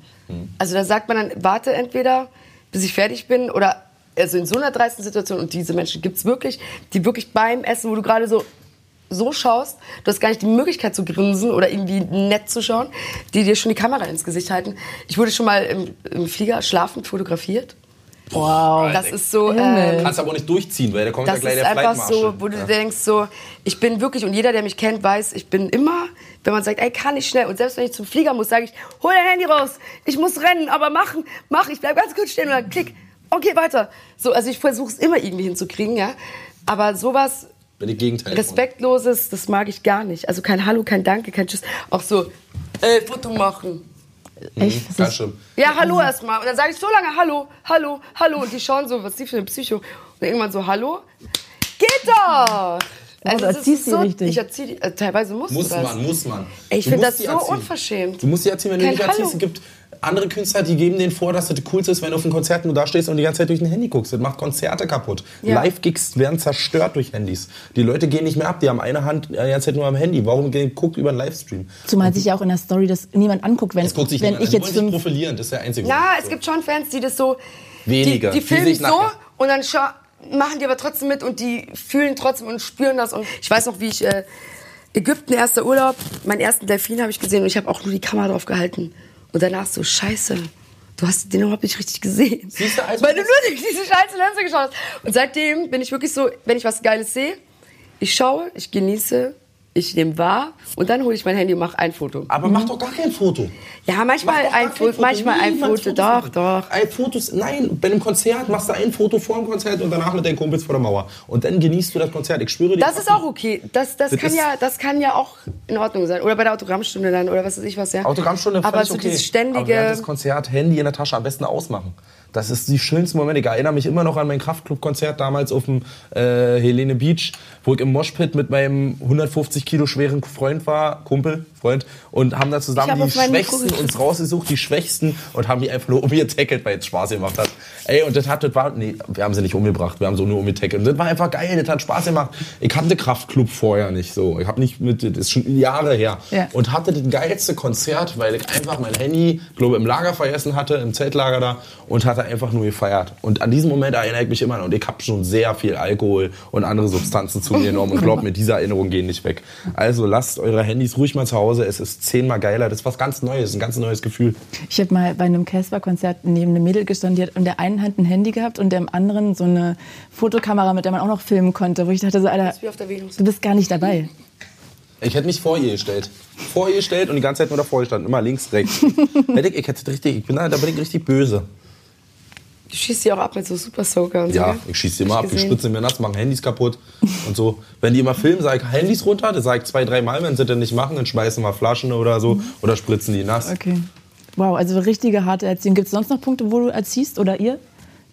Also da sagt man dann, warte entweder, bis ich fertig bin oder also in so einer dreisten Situation, und diese Menschen gibt es wirklich, die wirklich beim Essen, wo du gerade so so schaust, du hast gar nicht die Möglichkeit zu grinsen oder irgendwie nett zu schauen, die dir schon die Kamera ins Gesicht halten. Ich wurde schon mal im, im Flieger schlafend fotografiert. Wow. Das ist so, ähm, Kannst aber auch nicht durchziehen, weil da kommt ja das gleich ist der einfach Flightmarshal. so, wo du denkst so, ich bin wirklich und jeder, der mich kennt, weiß, ich bin immer, wenn man sagt, ey, kann ich schnell und selbst wenn ich zum Flieger muss, sage ich, hol dein Handy raus, ich muss rennen, aber machen, mach, ich bleib ganz kurz stehen und dann klick, okay, weiter. So, also ich versuche es immer irgendwie hinzukriegen, ja. Aber sowas Bin ich Gegenteil. Respektloses, das mag ich gar nicht. Also kein Hallo, kein Danke, kein Tschüss. Auch so, ey, Foto machen. Echt? Das Ganz ist, schlimm. Ja, hallo erstmal. Und dann sage ich so lange Hallo, Hallo, Hallo. Und die schauen so, was ist die für eine Psycho? Und irgendwann so, Hallo? Geht doch! du das erziehst ist sie so, richtig. Ich erziehe die, äh, teilweise musst Muss du das. man, muss man. Ich finde das so erziehen. unverschämt. Du musst die erziehen, wenn du nicht erziehst. Hallo. Es gibt andere Künstler, die geben denen vor, dass das cool ist, wenn du auf einem Konzert nur da stehst und die ganze Zeit durch ein Handy guckst. Das macht Konzerte kaputt. Ja. Live-Gigs werden zerstört durch Handys. Die Leute gehen nicht mehr ab, die haben eine Hand die ganze Zeit nur am Handy. Warum gehen, guckt über einen Livestream? zumal sich ja auch in der Story das niemand anguckt, wenn, Es guckt sich wenn ich an. Die jetzt fünf profilieren, das ist der einzige Ja, es gibt schon Fans, die das so. Wenige, Die, die die filmen sich so nachher- und dann machen die aber trotzdem mit und die fühlen trotzdem und spüren das. Und ich weiß noch, wie ich. Äh, Ägypten, erster Urlaub, meinen ersten Delfin habe ich gesehen und ich habe auch nur die Kamera drauf gehalten. Und danach so, scheiße, du hast den überhaupt nicht richtig gesehen. Siehst du, also Weil du nur durch diese scheiße Linse geschaut hast. Und seitdem bin ich wirklich so, wenn ich was Geiles sehe, ich schaue, ich genieße ich nehme wahr und dann hole ich mein Handy und mache ein Foto. Aber mach doch gar kein Foto. Ja, manchmal ein kein Foto, manchmal ein Foto, doch, doch. Ein Fotos, nein, bei einem Konzert machst du ein Foto vor dem Konzert und danach mit deinen Kumpels vor der Mauer. Und dann genießt du das Konzert. Ich schwöre dir. Das ist auch okay. Das, das, Das kann ja, das kann ja auch in Ordnung sein. Oder bei der Autogrammstunde dann, oder was weiß ich was, ja. Autogrammstunde Aber so okay. dieses Aber während ständige. des Konzert Handy in der Tasche am besten ausmachen. Das ist die schönsten Momente. Ich erinnere mich immer noch an mein Kraftclub-Konzert damals auf dem äh, Helene Beach, wo ich im Moshpit mit meinem 150 Kilo schweren Freund war, Kumpel, Freund, und haben da zusammen die Schwächsten uns rausgesucht, die Schwächsten, und haben die einfach nur umgetackelt, weil es Spaß gemacht hat. Ey, und das hat, das war, nee, wir haben sie nicht umgebracht, wir haben so nur umgetackelt. Und das war einfach geil, das hat Spaß gemacht. Ich kannte Kraftclub vorher nicht so. Ich habe nicht mit, das ist schon Jahre her. Ja. Und hatte das geilste Konzert, weil ich einfach mein Handy, glaube im Lager vergessen hatte, im Zeltlager da, und hatte einfach nur gefeiert. Und an diesen Moment erinnere ich mich immer noch. Und ich habe schon sehr viel Alkohol und andere Substanzen zu mir genommen. Und glaubt mir, diese Erinnerungen gehen nicht weg. Also lasst eure Handys ruhig mal zu Hause. Es ist zehnmal geiler. Das ist was ganz Neues, ein ganz neues Gefühl. Ich habe mal bei einem Casper-Konzert neben einem Mädel gestanden, die hat in der einen Hand ein Handy gehabt und im anderen so eine Fotokamera, mit der man auch noch filmen konnte, wo ich dachte so, Alter, du bist gar nicht dabei. Ich hätte mich vor ihr gestellt. Vor ihr gestellt und die ganze Zeit nur davor gestanden. Immer links, rechts. Ich, ich, hätte richtig, ich bin da, da bin ich richtig böse. Du schießt die auch ab mit so Super Soaker und so. Ja, gell? ich schieße die immer ab, ich ich gesehen. spritze mir nass, machen Handys kaputt und so. Wenn die immer filmen, sage ich Handys runter, das sage ich zwei, drei Mal. Wenn sie das nicht machen, dann schmeißen wir Flaschen oder so oder spritzen die nass. Okay. Wow, also richtige harte Erziehung. Gibt es sonst noch Punkte, wo du erziehst oder ihr?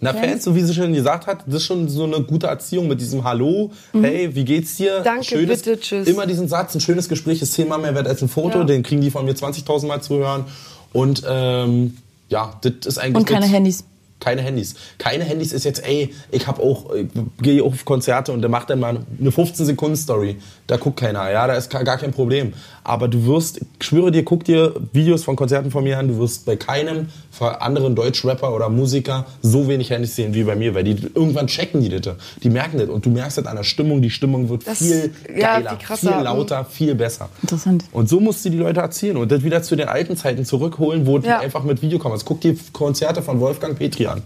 Na, Fans, so wie sie schon gesagt hat, das ist schon so eine gute Erziehung mit diesem Hallo, hey, wie geht's dir? Mhm. Danke, schönes, bitte, tschüss. Immer diesen Satz, ein schönes Gespräch ist zehnmal mehr wert als ein Foto, Ja. den kriegen die von mir 20.000 Mal zu hören. Und ähm, ja, das ist eigentlich... Und keine Handys. Keine Handys. Keine Handys ist jetzt, ey, ich hab auch, gehe auf Konzerte und der macht dann mal eine 15-Sekunden-Story. Da guckt keiner, ja, da ist gar kein Problem. Aber du wirst, ich schwöre dir, guck dir Videos von Konzerten von mir an, du wirst bei keinem von anderen Deutschrapper oder Musiker so wenig Handys sehen wie bei mir, weil die irgendwann checken die das. Die merken das und du merkst das an der Stimmung, die Stimmung wird Das- viel ja, geiler, viel krasser. viel lauter, viel besser. Interessant. Und so musst du die Leute erzielen und das wieder zu den alten Zeiten zurückholen, wo Ja. du einfach mit Videokameras. Guck dir Konzerte von Wolfgang Petri an.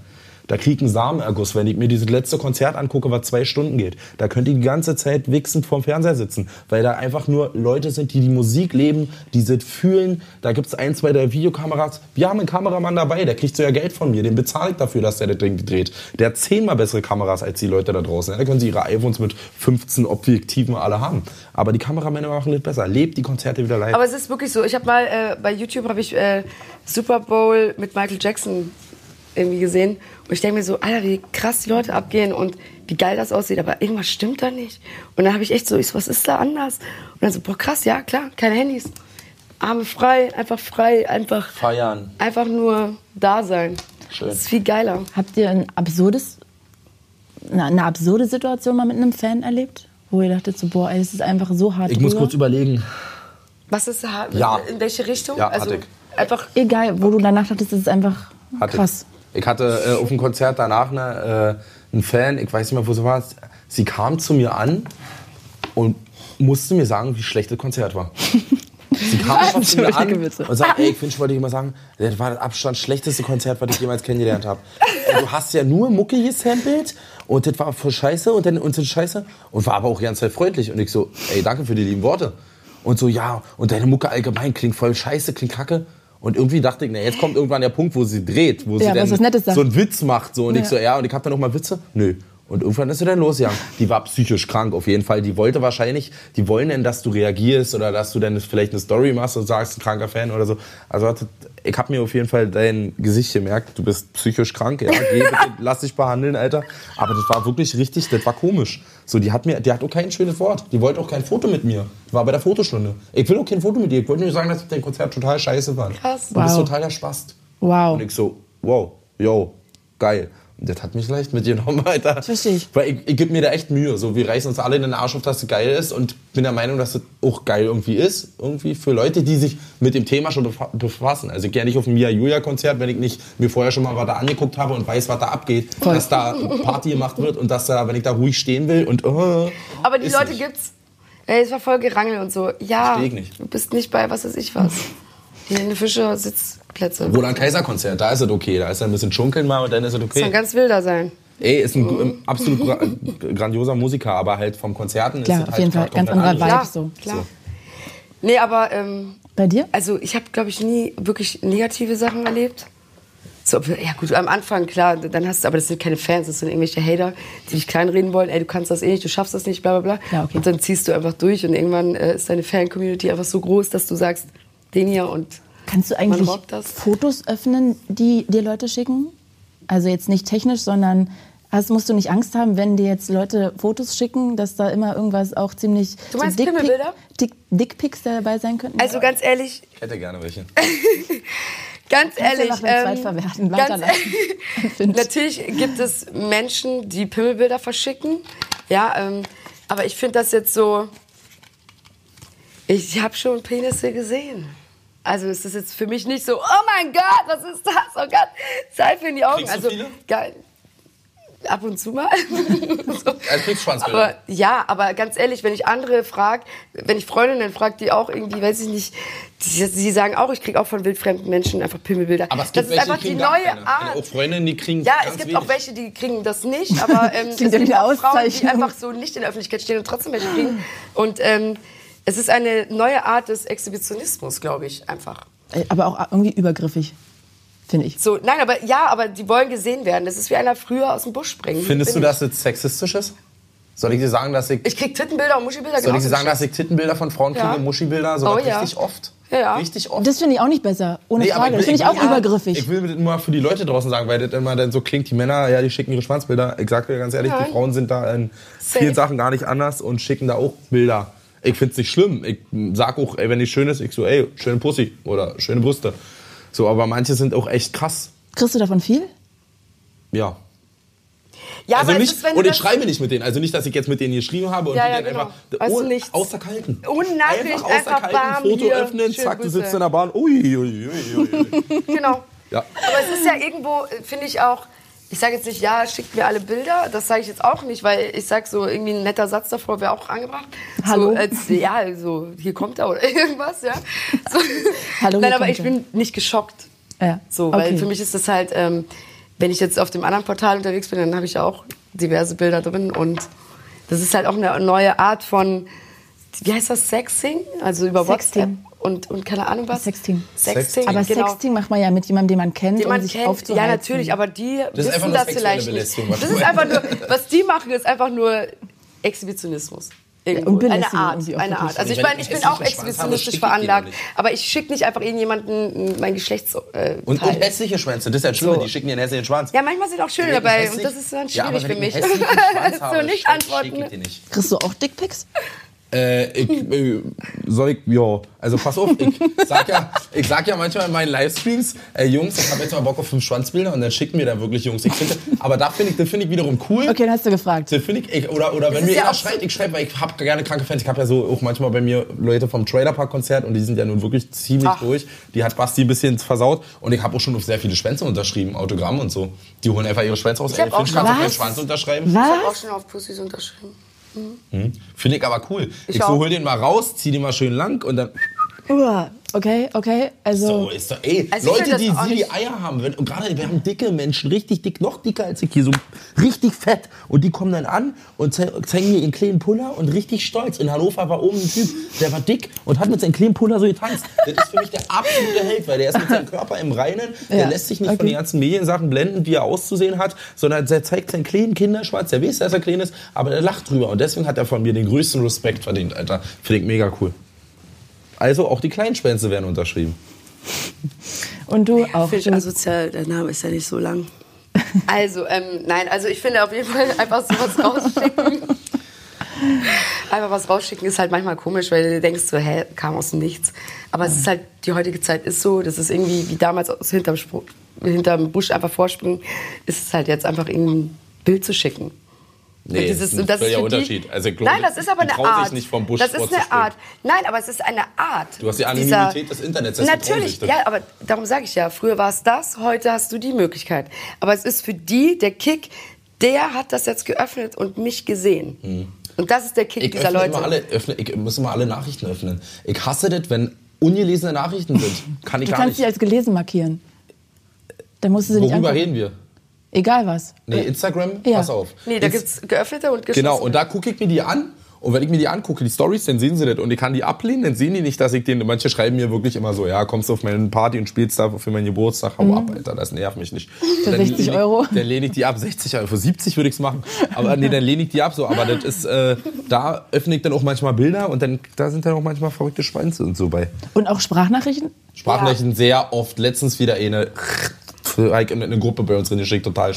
Da krieg ich einen Samenerguss, wenn ich mir dieses letzte Konzert angucke, was zwei Stunden geht. Da könnt ihr die ganze Zeit wichsend vorm Fernseher sitzen, weil da einfach nur Leute sind, die die Musik leben, die das fühlen. Da gibt's ein, zwei, drei Videokameras. Wir haben einen Kameramann dabei, der kriegt so ja Geld von mir. Den bezahle ich dafür, dass der das Ding dreht. Der hat zehnmal bessere Kameras als die Leute da draußen. Da können sie ihre iPhones mit 15 Objektiven alle haben. Aber die Kameramänner machen das besser. Lebt die Konzerte wieder live. Aber es ist wirklich so. Ich habe mal äh, bei YouTube ich äh, Super Bowl mit Michael Jackson irgendwie gesehen und ich denke mir so, Alter, wie krass die Leute abgehen und wie geil das aussieht, aber irgendwas stimmt da nicht. Und dann habe ich echt so, ich so, was ist da anders? Und dann so, boah, krass, ja klar, keine Handys, Arme frei, einfach frei, einfach Feiern. einfach nur da sein. Schön. Das ist viel geiler. Habt ihr ein absurdes, eine, eine absurde Situation mal mit einem Fan erlebt? Wo ihr dachtet so, boah, ey, das ist einfach so hart Ich muss drüber? kurz überlegen. Was ist da? Ja. In welche Richtung? Ja, also hatte ich. einfach Egal, wo du danach dachtest, das ist einfach Hatte krass. Ich. Ich hatte äh, auf dem Konzert danach eine, äh, einen Fan, ich weiß nicht mehr, wo sie war. Sie kam zu mir an und musste mir sagen, wie schlecht das Konzert war. Sie kam einfach zu mir an und sagte, ey, ich ich wollte dir mal sagen, das war das Abstand schlechteste Konzert, was ich jemals kennengelernt habe. Du hast ja nur Mucke gesampelt und das war voll scheiße und dann und scheiße und war aber auch die ganze Zeit freundlich und ich so, ey, danke für die lieben Worte. Und so, ja, und deine Mucke allgemein klingt voll scheiße, klingt kacke. Und irgendwie dachte ich, na, jetzt kommt irgendwann der Punkt, wo sie dreht, wo sie Ja, was dann so einen Witz macht. So. Und ich Ja. so, ja, und ich hab dann noch mal Witze? Nö. Und irgendwann ist sie dann losgegangen. Die war psychisch krank auf jeden Fall. Die wollte wahrscheinlich, die wollen denn, dass du reagierst oder dass du dann vielleicht eine Story machst und sagst, ein kranker Fan oder so. Also ich hab mir auf jeden Fall dein Gesicht gemerkt, du bist psychisch krank, ja, geh bitte, lass dich behandeln, Alter. Aber das war wirklich richtig, das war komisch. So, die hat mir, die hat auch kein schönes Wort. Die wollte auch kein Foto mit mir. War bei der Fotostunde. Ich will auch kein Foto mit dir. Ich wollte nur sagen, dass dein Konzert total scheiße fand. Krass. Du bist Wow. total der Spast. Wow. Und ich so, wow, yo, geil. Das hat mich leicht mitgenommen, Alter. Versteh ich. Weil ich, ich gebe mir da echt Mühe. So, wir reißen uns alle in den Arsch auf, dass es geil ist und bin der Meinung, dass es auch geil irgendwie ist. Irgendwie für Leute, die sich mit dem Thema schon befa- befassen. Also ich gehe nicht auf ein Mia Julia Konzert, wenn ich nicht mir vorher schon mal was da angeguckt habe und weiß, was da abgeht. Dass da Party gemacht wird und dass da, wenn ich da ruhig stehen will und oh, Aber die Leute nicht. gibt's. Ey, es war voll Gerangel und so. Ja, Versteh ich nicht. du bist nicht bei was weiß ich was. Die Helene Fischer Sitzplätze. Roland Kaiser Konzert, da ist es okay. Da ist er ein bisschen schunkeln mal und dann ist es okay. ganz wilder sein. Ey, ist ein gu- absolut gra grandioser Musiker, aber halt vom Konzerten Klar, ist es auf halt jeden Fall. Ganz anderer. Vibe. Klar, so. klar. So. Nee, aber ähm, Bei dir? also ich habe, glaube ich, nie wirklich negative Sachen erlebt. So, ja gut, am Anfang, klar, dann hast du, aber das sind keine Fans, das sind irgendwelche Hater, die dich kleinreden wollen, ey, du kannst das eh nicht, du schaffst das nicht, bla bla bla. Ja, okay. Und dann ziehst du einfach durch und irgendwann äh, ist deine Fan-Community einfach so groß, dass du sagst, den hier und Kannst du eigentlich. Fotos öffnen, die dir Leute schicken? Also jetzt nicht technisch, sondern hast, musst du nicht Angst haben, wenn dir jetzt Leute Fotos schicken, dass da immer irgendwas auch ziemlich Du meinst Dickpic- Pimmelbilder? Dick, Dickpics dabei sein könnten? Also ganz ehrlich, Ich hätte gerne welche. ganz Kannst du ehrlich, Zweitverwerten ganz weiterleiten. Find. Natürlich gibt es Menschen, die Pimmelbilder verschicken. Ja, ähm, aber ich finde das jetzt so. Ich habe schon Penisse gesehen. Also es ist jetzt für mich nicht so, oh mein Gott, was ist das? Oh Gott, Seife in die Augen. Kriegst du also viele? geil. Ab und zu mal. so. Also kriegst. Aber ja, aber ganz ehrlich, wenn ich andere frage, wenn ich Freundinnen frage, die auch irgendwie, weiß ich nicht, die, die sagen auch, ich kriege auch von wildfremden Menschen einfach Pimmelbilder. Aber es das gibt ist welche, einfach die neue keine. Art. Auch Freundinnen, die kriegen Ja, ganz es gibt wenig. auch welche, die kriegen das nicht, aber ähm, es gibt auch Frauen, die einfach so nicht in der Öffentlichkeit stehen und trotzdem welche kriegen. Und ähm, es ist eine neue Art des Exhibitionismus, glaube ich, einfach. Äh, Aber auch irgendwie übergriffig, finde ich. So, nein, aber ja, aber die wollen gesehen werden. Das ist wie einer früher aus dem Busch springen. Findest du, dass es sexistisch ist? Soll ich dir sagen, dass ich, Ich, krieg Tittenbilder und Muschibilder soll ich dir sagen, dass ich Tittenbilder von Frauen kriege, Ja. Muschibilder, so Oh ja. richtig oft? Ja. Richtig oft. Das finde ich auch nicht besser, ohne Nee, Frage. will- Das finde ich auch will- übergriffig. Ich will das nur für die Leute draußen sagen, weil das immer dann so klingt, die Männer, ja, die schicken ihre Schwanzbilder. Ich sag dir ganz ehrlich, Nein. die Frauen sind da in Safe. vielen Sachen gar nicht anders und schicken da auch Bilder. Ich find's nicht schlimm. Ich sag auch, ey, wenn die schön ist, ich so, ey, schöne Pussy oder schöne Brüste. So, aber manche sind auch echt krass. Kriegst du davon viel? Ja. Ja, also aber nicht, es ist, und du ich schreibe nicht mit denen. Also nicht, dass ich jetzt mit denen geschrieben habe und Ja, die ja, dann genau. einfach Weißt du, oh, nichts. aus der Kalten. Ohne Nachricht, einfach einfach bam, Foto hier, öffnen, schöne zack, du Grüße. sitzt in der Bahn. Ui, ui, ui, ui. Genau. Ja. Aber es ist ja irgendwo, äh, finde ich auch, ich sage jetzt nicht, ja, schickt mir alle Bilder, das sage ich jetzt auch nicht, weil ich sage so, irgendwie ein netter Satz davor wäre auch angebracht. Hallo? So, als, ja, so, hier kommt er oder irgendwas, ja. So. Hallo, Nein, aber ich er. bin nicht geschockt. Ja. So, weil Okay. für mich ist das halt, ähm, wenn ich jetzt auf dem anderen Portal unterwegs bin, dann habe ich ja auch diverse Bilder drin und das ist halt auch eine neue Art von, wie heißt das, Sexing? Also über Sexting. WhatsApp und, und keine Ahnung was. Sexting. Sexting, Aber genau. Sexting macht man ja mit jemandem, den man kennt, den man um sich kennt. aufzuhalten. Ja, natürlich, aber die Das ist einfach wissen nur das vielleicht nicht. Das ist einfach nur, was die machen, ist einfach nur Exhibitionismus. Irgendwo. eine Art, eine. Art. Also ich meine, ich bin auch exhibitionistisch veranlagt, aber ich schicke nicht einfach irgendjemanden mein Geschlechts äh, Und, und hässliche Schwänze, das ist ja das Schlimme, So. die schicken dir einen hässlichen Schwanz. Ja, manchmal sind auch schöne dabei hässlich- und das ist dann ja, schwierig wenn für ich mich. Schwanz habe, so nicht schick- antworten. schick ich dir nicht. Kriegst du auch Dickpics? Äh, ich, äh, soll ich, ja, also pass auf, ich sag ja, ich sag ja manchmal in meinen Livestreams, ey Jungs, ich habe jetzt mal Bock auf fünf Schwanzbilder und dann schicken mir da wirklich Jungs. Ich finde, aber da finde ich, das finde ich wiederum cool. Okay, dann hast du gefragt. Das finde ich, ich, oder, oder wenn mir ja einer schreibt, ich schreibe, weil ich habe gerne kranke Fans. Ich habe ja so auch manchmal bei mir Leute vom Trailer Park Konzert und die sind ja nun wirklich ziemlich Ach. durch. Die hat Basti ein bisschen versaut und ich habe auch schon auf sehr viele Schwänze unterschrieben, Autogramm und so. Die holen einfach ihre Schwänze raus. Ich Ey, auch kannst auf meinen? Schwanz unterschreiben? Ich habe auch schon auf Pussys unterschrieben. Finde ich aber cool. Ich, Ich so hol den mal raus, zieh den mal schön lang und dann. Uah, Okay, okay. Also, So ist doch, ey, Also Leute, die die Eier haben, wenn, und gerade wir haben dicke Menschen, richtig dick, noch dicker als ich hier, so richtig fett. Und die kommen dann an und ze zeigen mir ihren kleinen Puller und richtig stolz. In Hannover war oben ein Typ, der war dick und hat mit seinem kleinen Puller so getanzt. Das ist für mich der absolute Held, weil der ist mit seinem Körper im Reinen. Der Ja, lässt sich nicht von okay. den ganzen Mediensachen blenden, wie er auszusehen hat, sondern der zeigt seinen kleinen Kinderschwanz. Der weiß, dass er klein ist, aber der lacht drüber. Und deswegen hat er von mir den größten Respekt verdient, Alter. Finde ich mega cool. Also auch die kleinen Schwänze werden unterschrieben. und du auch. Finde ich Du- asozial, der Name ist ja nicht so lang. Also, ähm, nein, also ich finde auf jeden Fall einfach sowas rausschicken. Einfach was rausschicken ist halt manchmal komisch, weil du denkst so, hä, kam aus dem Nichts. Aber es ist halt, die heutige Zeit ist so, das ist irgendwie wie damals aus hinterm, hinterm Busch einfach vorspringen, ist es halt jetzt einfach irgendein Bild zu schicken. Nee, Dieses- ist ein und das ist völliger für die- Unterschied. Also ich glaube, Nein, das ist aber die eine Art. sich nicht vom Busch das ist eine. Art. Nein, aber es ist eine Art. Du hast die dieser- Anonymität des Internets, trauen Natürlich, das. ja, aber darum sage ich ja, früher war es das, heute hast du die Möglichkeit. Aber es ist für die, der Kick, der hat das jetzt geöffnet und mich gesehen. Und das ist der Kick Hm. Ich dieser öffne Leute. immer alle, öffne, ich muss immer alle Nachrichten öffnen. Ich hasse das, wenn ungelesene Nachrichten sind. Kann ich Du gar kannst sie nicht. als gelesen markieren. Dann musst du sie nicht Worüber angucken. reden wir? Egal was. Nee, Instagram, Ja. pass auf. Nee, da gibt's geöffnete und geschlossene. Genau, und da gucke ich mir die an. Und wenn ich mir die angucke, die Stories, dann sehen sie das. Und ich kann die ablehnen, dann sehen die nicht, dass ich den. Manche schreiben mir wirklich immer so: Ja, kommst du auf meine Party und spielst da für meinen Geburtstag? Hau ab, Alter, das nervt mich nicht. Für Dann 60 lehne ich- Euro? Dann lehne ich die ab. 60 Euro. Für 70 würde ich es machen. Aber nee, dann lehne ich die ab so. Aber das ist, äh, da öffne ich dann auch manchmal Bilder und dann, da sind dann auch manchmal verrückte Schweinze und so bei. Und auch Sprachnachrichten? Sprachnachrichten sehr oft. Letztens wieder eine, für Heike mit einer Gruppe bei uns drin geschickt, total,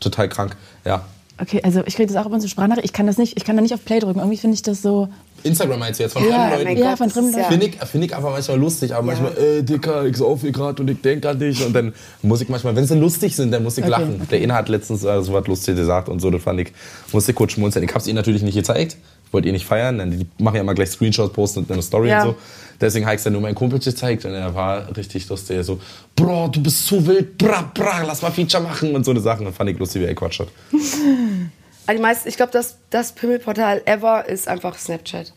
total krank. Ja. Okay, also ich kriege das auch immer so Sprachnachrichten. Ich kann das nicht, ich kann da nicht auf Play drücken. Irgendwie finde ich das so. Instagram meinst du jetzt von Ja, fremden Leuten? ja, von fremden ja- Leuten. Finde ich, find ich einfach manchmal lustig, aber manchmal, äh, Dicker, ich sauf hier gerade und ich denke an dich. Und dann muss ich manchmal, wenn sie lustig sind, dann muss ich Okay, lachen. okay. Der Inhalt hat letztens äh, so was Lustiges gesagt und so, das fand ich, musste ich kurz schmunzeln. Ich habe es ihnen natürlich nicht gezeigt, wollte ihr nicht feiern, denn die machen ja immer gleich Screenshots, posten und eine Story Ja. und so. Deswegen habe ich es dann nur meinem Kumpel gezeigt und er war richtig lustig. Er so, Bro, du bist so wild, bra, bra, lass mal Feature machen und so eine Sachen. Und fand ich lustig, wie er Quatsch hat. Also die meisten, ich glaube, das, das Pimmelportal ever ist einfach Snapchat.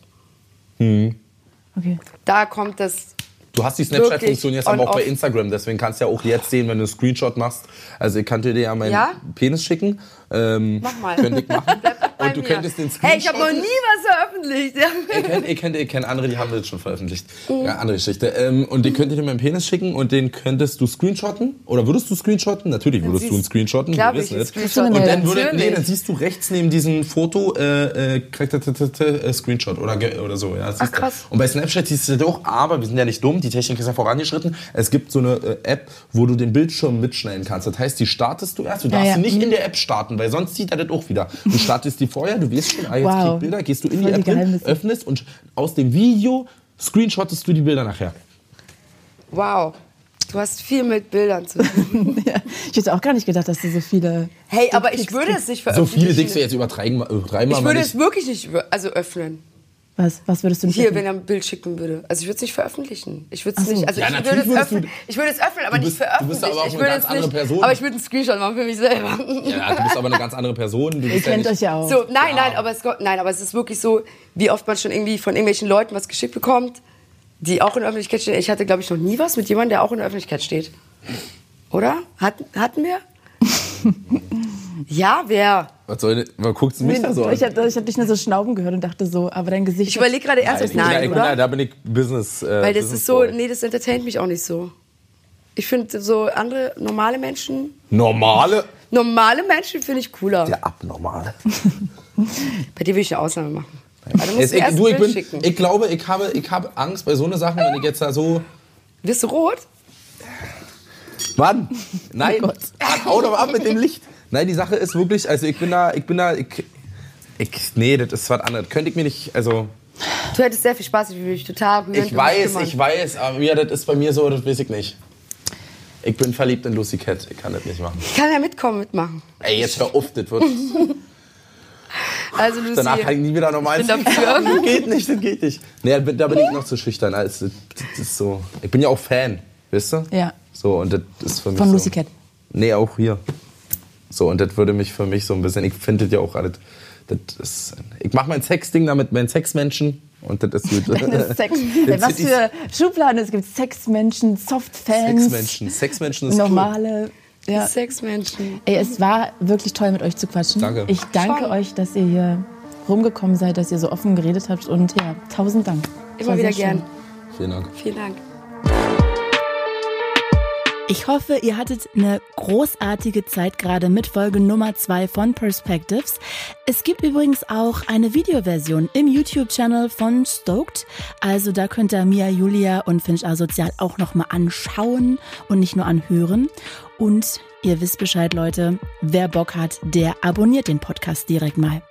Okay. Da kommt das. Du hast die Snapchat-Funktion jetzt aber auch bei off. Instagram, deswegen kannst du ja auch jetzt sehen, wenn du einen Screenshot machst. Also ich könnte dir ja meinen Ja? Penis schicken. Ähm, Mach mal. Könnte ich machen. Und du mir. könntest den Screenshot... Hey, ich habe noch nie was veröffentlicht. Ja. Ich kenne ich kenn, ich kenn andere, die haben das schon veröffentlicht. Mhm. Ja, andere Geschichte. Ähm, und den könnte ich dir meinen Penis schicken und den könntest du screenshotten. Oder würdest du screenshotten? Natürlich würdest du ihn siehst- screenshotten. Wir will ich es. screenshotten. Und Ja, dann würde, nee, dann siehst du rechts neben diesem Foto äh, äh, äh, Screenshot oder, oder so. Ja, das siehst du. krass. Und bei Snapchat siehst du das auch, aber wir sind ja nicht dumm, die Technik ist ja vorangeschritten. Es gibt so eine äh, App, wo du den Bildschirm mitschneiden kannst. Das heißt, die startest du erst. Du darfst ja. sie nicht Mhm. in der App starten, weil sonst sieht er das auch wieder. Du startest die vorher, du weißt schon, ah, jetzt Wow. krieg Bilder, gehst du in die Voll die App hin, Geheimnisse. öffnest und aus dem Video screenshottest du die Bilder nachher. Wow. Du hast viel mit Bildern zu tun. Ja. Ich hätte auch gar nicht gedacht, dass du so viele. Hey, aber ich würde es nicht So veröffentlichen. viele Dicks jetzt übertreiben, übertreiben wir Ich würde es wirklich nicht also öffnen. Was, was würdest du nicht Hier, wenn er ein Bild schicken würde. Also ich würde es nicht veröffentlichen. Ich würde es so. nicht. Also Ja, ich würde es öffnen. du- Ich würde es öffnen, aber Du nicht bist- du veröffentlichen. bist aber auch ich eine würde ganz es andere nicht, Person. Aber ich würde einen Screenshot machen für mich selber. Ja, du bist aber eine ganz andere Person. Du Ihr bist ja kennt nicht, euch ja auch. So, nein, nein, aber es, nein, aber es ist wirklich so, wie oft man schon irgendwie von irgendwelchen Leuten was geschickt bekommt, die auch in der Öffentlichkeit stehen. Ich hatte, glaube ich, noch nie was mit jemandem, der auch in der Öffentlichkeit steht. Oder? Hatten, hatten wir? ja, wer? Was soll denn, guckst du mich da so an? ich habe hab dich nur so schnauben gehört und dachte so, aber dein Gesicht. Ich überlege gerade ernsthaft, ja, nein, ich, oder? ja, da bin ich Business. Äh, Weil das Business ist so, Boy. nee, das entertaint mich auch nicht so. Ich finde so andere normale Menschen, Normale. normale Menschen finde ich cooler. Der Abnormale. Bei dir will ich eine Ausnahme machen. Aber du musst Es, mir ich, erst du, ich, bin, schicken. ich glaube, ich habe, ich habe Angst bei so einer Sachen, wenn ich jetzt da so. Wirst du rot? Wann? Nein. Mann, hau doch ab mit dem Licht. Nein, die Sache ist wirklich, also ich bin da, ich bin da, ich, ich nee, das ist was anderes. Könnte ich mir nicht, also Du hättest sehr viel Spaß, ich würde mich total rühren. ich weiß, ich weiß, aber mir, das ist bei mir so, das weiß ich nicht. Ich bin verliebt in Lucy Cat, ich kann das nicht machen. Ich kann ja mitkommen, mitmachen. Ey, jetzt hör auf, das wird. Also Lucy, Danach kann ich nie wieder normal Ich bin dafür. Das geht nicht, das geht nicht. Nee, da bin ich noch zu schüchtern. Das, das ist so. Ich bin ja auch Fan, weißt du? Ja. So, und das ist für mich. Von so. Lucy Cat. Nee, auch hier. So, und das würde mich für mich so ein bisschen. Ich finde das ja auch alles. Das ist, ich mache mein Sexding damit meinen Sexmenschen und das ist gut. Sex. Was für Schubladen es gibt. Sexmenschen, Softfans, Sexmenschen. Sexmenschen ist normale. Ja. Sexmenschen. Ey, es war wirklich toll, mit euch zu quatschen. Danke. Ich danke Schon. euch, dass ihr hier rumgekommen seid, dass ihr so offen geredet habt. Und ja, tausend Dank. Immer wieder schön. gern. cool. Vielen Dank. Vielen Dank. Ich hoffe, ihr hattet eine großartige Zeit gerade mit Folge Nummer zwei von Perspectives. Es gibt übrigens auch eine Videoversion im YouTube-Channel von Stoked. Also da könnt ihr Mia, Julia und Finch Asozial auch nochmal anschauen und nicht nur anhören. Und ihr wisst Bescheid, Leute. Wer Bock hat, der abonniert den Podcast direkt mal.